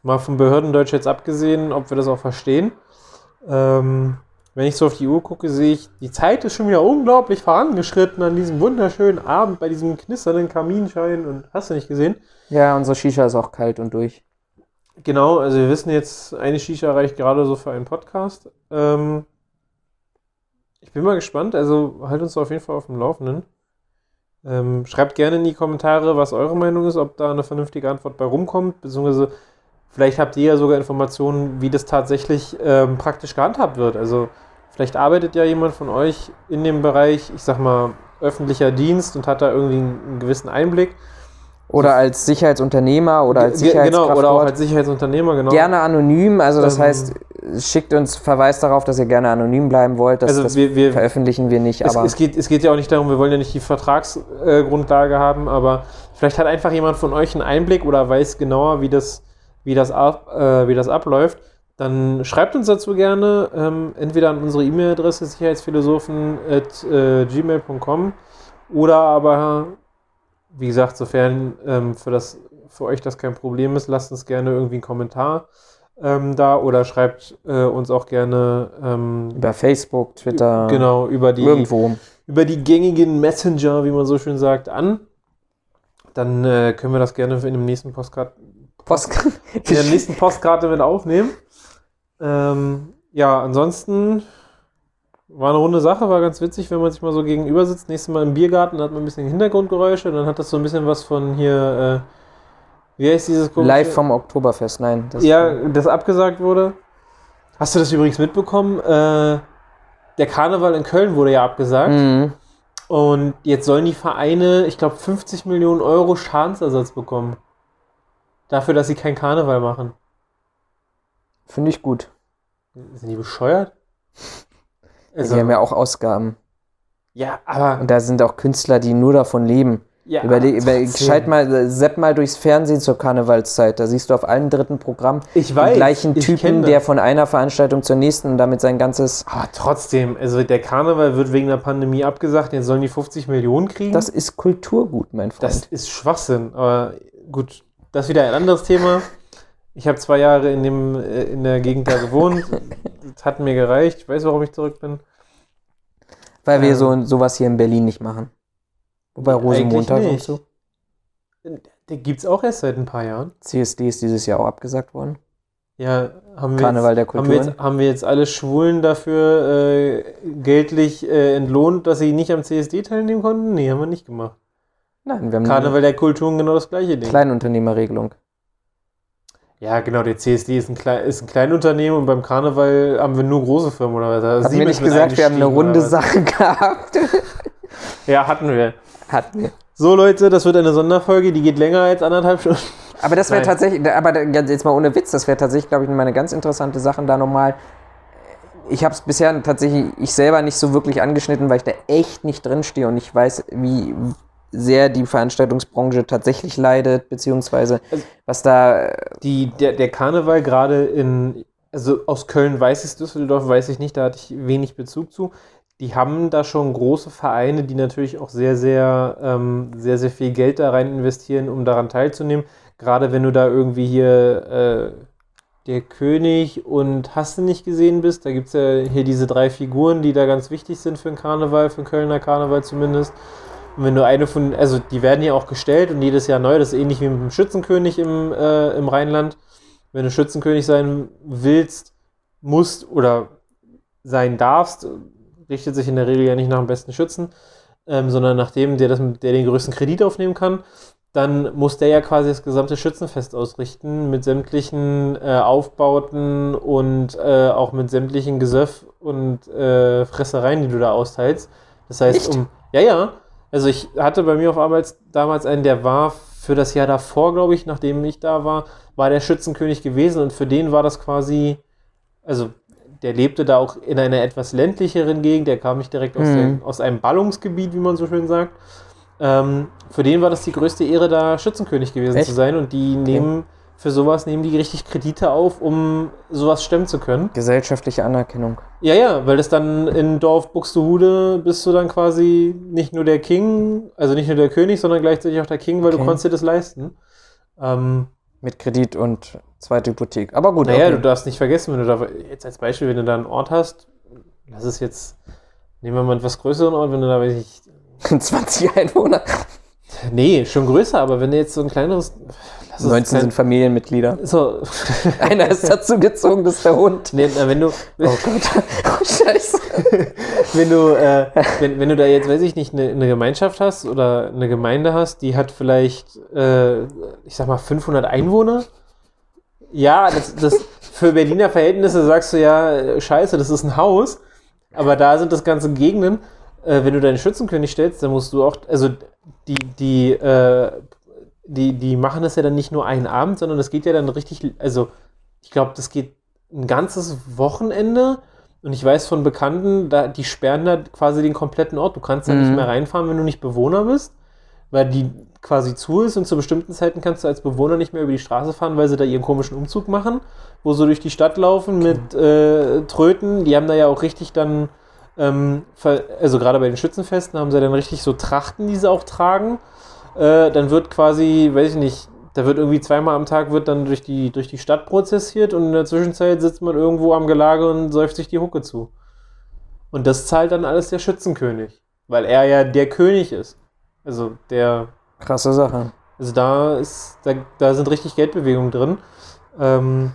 Mal vom Behördendeutsch jetzt abgesehen, ob wir das auch verstehen. Ähm, wenn ich so auf die Uhr gucke, sehe ich, die Zeit ist schon wieder unglaublich vorangeschritten an diesem wunderschönen Abend bei diesem knisternden Kaminschein und hast du nicht gesehen? Ja, unsere Shisha ist auch kalt und durch. Genau, also wir wissen jetzt, eine Shisha reicht gerade so für einen Podcast. Ähm, ich bin mal gespannt, also halt uns auf jeden Fall auf dem Laufenden. Ähm, schreibt gerne in die Kommentare, was eure Meinung ist, ob da eine vernünftige Antwort bei rumkommt, beziehungsweise vielleicht habt ihr ja sogar Informationen, wie das tatsächlich ähm, praktisch gehandhabt wird. Also vielleicht arbeitet ja jemand von euch in dem Bereich, ich sag mal, öffentlicher Dienst und hat da irgendwie einen, gewissen Einblick. Oder als Sicherheitsunternehmer oder als Sicherheitskraft Genau, oder auch als Sicherheitsunternehmer, genau. Gerne anonym, also das Ähm, heißt, schickt uns Verweis darauf, dass ihr gerne anonym bleiben wollt. Das, Also das wir- wir- veröffentlichen wir nicht, Es, aber es, geht, es geht ja auch nicht darum, wir wollen ja nicht die Vertragsgrundlage äh, haben, aber vielleicht hat einfach jemand von euch einen Einblick oder weiß genauer, wie das, wie das, ab, äh, wie das abläuft. Dann schreibt uns dazu gerne ähm, entweder an unsere E-Mail-Adresse sicherheitsphilosophen.gmail.com oder aber, wie gesagt, sofern ähm, für, das, für euch das kein Problem ist, lasst uns gerne irgendwie einen Kommentar ähm, da oder schreibt äh, uns auch gerne ähm, über Facebook, Twitter, genau über die irgendwo. über die gängigen Messenger, wie man so schön sagt, an. Dann äh, können wir das gerne in dem nächsten Postkarte, Post in der nächsten [laughs] Postkarte mit aufnehmen. Ähm, ja, ansonsten war eine runde Sache, war ganz witzig, wenn man sich mal so gegenüber sitzt. Nächstes Mal im Biergarten hat man ein bisschen Hintergrundgeräusche, dann hat das so ein bisschen was von hier, äh, wie heißt dieses komische- Live vom Oktoberfest, nein. Das ja, das abgesagt wurde. Hast du das übrigens mitbekommen? Äh, der Karneval in Köln wurde ja abgesagt. Mhm. Und jetzt sollen die Vereine, ich glaube, 50 Millionen Euro Schadensersatz bekommen. Dafür, dass sie keinen Karneval machen. Finde ich gut. Sind die bescheuert? Also, die haben ja auch Ausgaben. ja, aber. Und da sind auch Künstler, die nur davon leben. Ja, Überleg, über, schalt mal, sepp mal durchs Fernsehen zur Karnevalszeit. Da siehst du auf allen dritten Programm Ich den weiß, gleichen ich kenn Typen, der von einer Veranstaltung zur nächsten und damit sein ganzes. Aber trotzdem, also der Karneval wird wegen der Pandemie abgesagt, jetzt sollen die 50 Millionen kriegen. Das ist Kulturgut, mein Freund. Das ist Schwachsinn. Aber gut, das ist wieder ein anderes Thema. Ich habe zwei Jahre in, dem, äh, in der Gegend da gewohnt. Das hat mir gereicht. Ich weiß, warum ich zurück bin. Weil wir ähm, so sowas hier in Berlin nicht machen. Wobei Rosenmontag und so. Den gibt es auch erst seit ein paar Jahren. CSD ist dieses Jahr auch abgesagt worden. Ja, haben wir, Karneval der jetzt, haben wir, Kulturen. jetzt, haben wir jetzt alle Schwulen dafür äh, geltlich äh, entlohnt, dass sie nicht am CSD teilnehmen konnten? Nee, haben wir nicht gemacht. Nein, wir haben Karneval der Kulturen genau das gleiche Ding. Kleinunternehmerregelung. Ja, genau, der CSD ist ein, Klei ist ein Kleinunternehmen und beim Karneval haben wir nur große Firmen oder was? Da Hatten wir nicht gesagt, wir haben eine runde? Sache gehabt? [laughs] Ja, hatten wir. Hatten wir. So, Leute, das wird eine Sonderfolge, die geht länger als anderthalb Stunden. Aber das wäre tatsächlich, aber jetzt mal ohne Witz, das wäre tatsächlich, glaube ich, mal eine ganz interessante Sache, da nochmal. Ich habe es bisher tatsächlich ich selber nicht so wirklich angeschnitten, weil ich da echt nicht drinstehe und ich weiß, wie sehr die Veranstaltungsbranche tatsächlich leidet, beziehungsweise Also was da. Die, der, der Karneval gerade in, also aus Köln weiß ich es, Düsseldorf weiß ich nicht, da hatte ich wenig Bezug zu. Die haben da schon große Vereine, die natürlich auch sehr, sehr, ähm, sehr, sehr viel Geld da rein investieren, um daran teilzunehmen. Gerade wenn du da irgendwie hier äh, der König und hast du nicht gesehen bist, da gibt es ja hier diese drei Figuren, die da ganz wichtig sind für den Karneval, für den Kölner Karneval zumindest. Und wenn du eine von, also die werden ja auch gestellt und jedes Jahr neu, das ist ähnlich wie mit dem Schützenkönig im, äh, im Rheinland. Wenn du Schützenkönig sein willst, musst oder sein darfst, richtet sich in der Regel ja nicht nach dem besten Schützen, ähm, sondern nach dem, der, das, der den größten Kredit aufnehmen kann, dann muss der ja quasi das gesamte Schützenfest ausrichten mit sämtlichen äh, Aufbauten und äh, auch mit sämtlichen Gesöff und äh, Fressereien, die du da austeilst. Das heißt, Echt? um. Ja, ja. Also ich hatte bei mir auf Arbeit damals einen, der war für das Jahr davor, glaube ich, nachdem ich da war, war der Schützenkönig gewesen und für den war das quasi, also der lebte da auch in einer etwas ländlicheren Gegend, der kam nicht direkt aus, Mhm. dem, aus einem Ballungsgebiet, wie man so schön sagt. Ähm, für den war das die größte Ehre, da Schützenkönig gewesen Echt? zu sein und die nehmen für sowas nehmen die richtig Kredite auf, um sowas stemmen zu können. Gesellschaftliche Anerkennung. Ja, ja, weil das dann in Dorf Buxtehude bist du dann quasi nicht nur der King, also nicht nur der König, sondern gleichzeitig auch der King, weil du Okay. konntest dir das leisten. Ähm, Mit Kredit und zweite Hypothek. Aber gut, naja, du okay. darfst nicht vergessen, wenn du da, jetzt als Beispiel, wenn du da einen Ort hast, das ist jetzt, nehmen wir mal einen etwas größeren Ort, wenn du da, weiß ich, [laughs] 20 Einwohner. nee, schon größer, aber wenn du jetzt so ein kleineres, ist 19 kein- sind Familienmitglieder. So, [laughs] Einer ist dazu gezogen, das ist der Hund. nee, na, wenn du, Oh Gott. [laughs] Oh, Scheiße. [laughs] wenn du, äh, wenn, wenn du da jetzt, weiß ich nicht, eine, eine Gemeinschaft hast oder eine Gemeinde hast, die hat vielleicht, äh, ich sag mal, 500 Einwohner. Ja, das, das für Berliner Verhältnisse sagst du ja, äh, scheiße, das ist ein Haus. Aber da sind das ganze Gegenden. Äh, wenn du deinen Schützenkönig stellst, dann musst du auch, also die, die, äh, die, die machen das ja dann nicht nur einen Abend, sondern das geht ja dann richtig, also ich glaube, das geht ein ganzes Wochenende. Und ich weiß von Bekannten, da, die sperren da quasi den kompletten Ort. Du kannst da nicht Mhm. mehr reinfahren, wenn du nicht Bewohner bist, weil die quasi zu ist und zu bestimmten Zeiten kannst du als Bewohner nicht mehr über die Straße fahren, weil sie da ihren komischen Umzug machen, wo sie durch die Stadt laufen mit äh, Tröten. Die haben da ja auch richtig dann, ähm, also gerade bei den Schützenfesten haben sie dann richtig so Trachten, die sie auch tragen. Äh, dann wird quasi, weiß ich nicht, da wird irgendwie zweimal am Tag wird dann durch die, durch die Stadt prozessiert und in der Zwischenzeit sitzt man irgendwo am Gelage und säuft sich die Hucke zu. Und das zahlt dann alles der Schützenkönig, weil er ja der König ist. Also der, Krasse Sache. also da ist, da, da sind richtig Geldbewegungen drin. Ähm,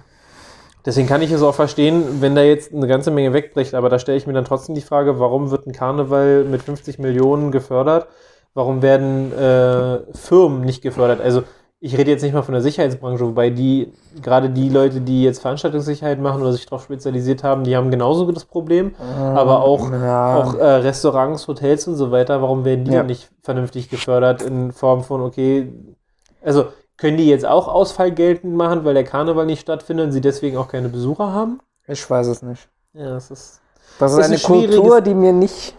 deswegen kann ich es auch verstehen, wenn da jetzt eine ganze Menge wegbricht, aber da stelle ich mir dann trotzdem die Frage, warum wird ein Karneval mit 50 Millionen gefördert? Warum werden äh, Firmen nicht gefördert? Also ich rede jetzt nicht mal von der Sicherheitsbranche, wobei die, gerade die Leute, die jetzt Veranstaltungssicherheit machen oder sich darauf spezialisiert haben, die haben genauso das Problem. Aber auch, ja. auch äh, Restaurants, Hotels und so weiter, warum werden die Ja. dann nicht vernünftig gefördert in Form von, okay, also können die jetzt auch Ausfall geltend machen, weil der Karneval nicht stattfindet und sie deswegen auch keine Besucher haben? Ich weiß es nicht. Ja, das ist Das ist, ist eine ein schwieriges- Kultur, die mir nicht,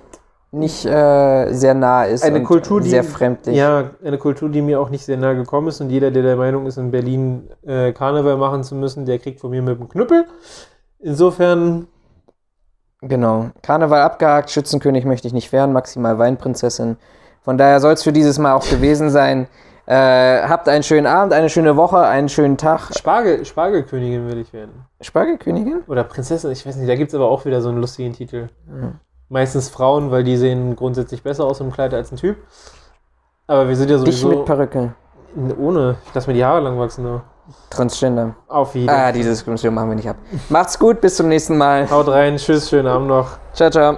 nicht äh, sehr nah ist. eine Kultur, die sehr fremdlich. Ja, eine Kultur, die mir auch nicht sehr nahe gekommen ist und jeder, der der Meinung ist, in Berlin äh, Karneval machen zu müssen, der kriegt von mir mit dem Knüppel. Insofern, Genau. Karneval abgehakt, Schützenkönig möchte ich nicht werden, maximal Weinprinzessin. Von daher soll es für dieses Mal auch gewesen sein. Äh, habt einen schönen Abend, eine schöne Woche, einen schönen Tag. Spargel, Spargelkönigin will ich werden. Spargelkönigin? Oder Prinzessin, ich weiß nicht, da gibt es aber auch wieder so einen lustigen Titel. Meistens Frauen, weil die sehen grundsätzlich besser aus im Kleid als ein Typ. Aber wir sind ja Dich sowieso mit Perücke. ohne. Ich lasse mir die Haare lang wachsen. Nur. Transgender. Auf jeden Ah, diese Diskriminierung machen wir nicht ab. Macht's gut, bis zum nächsten Mal. Haut rein, tschüss, schönen Abend noch. Ciao, ciao.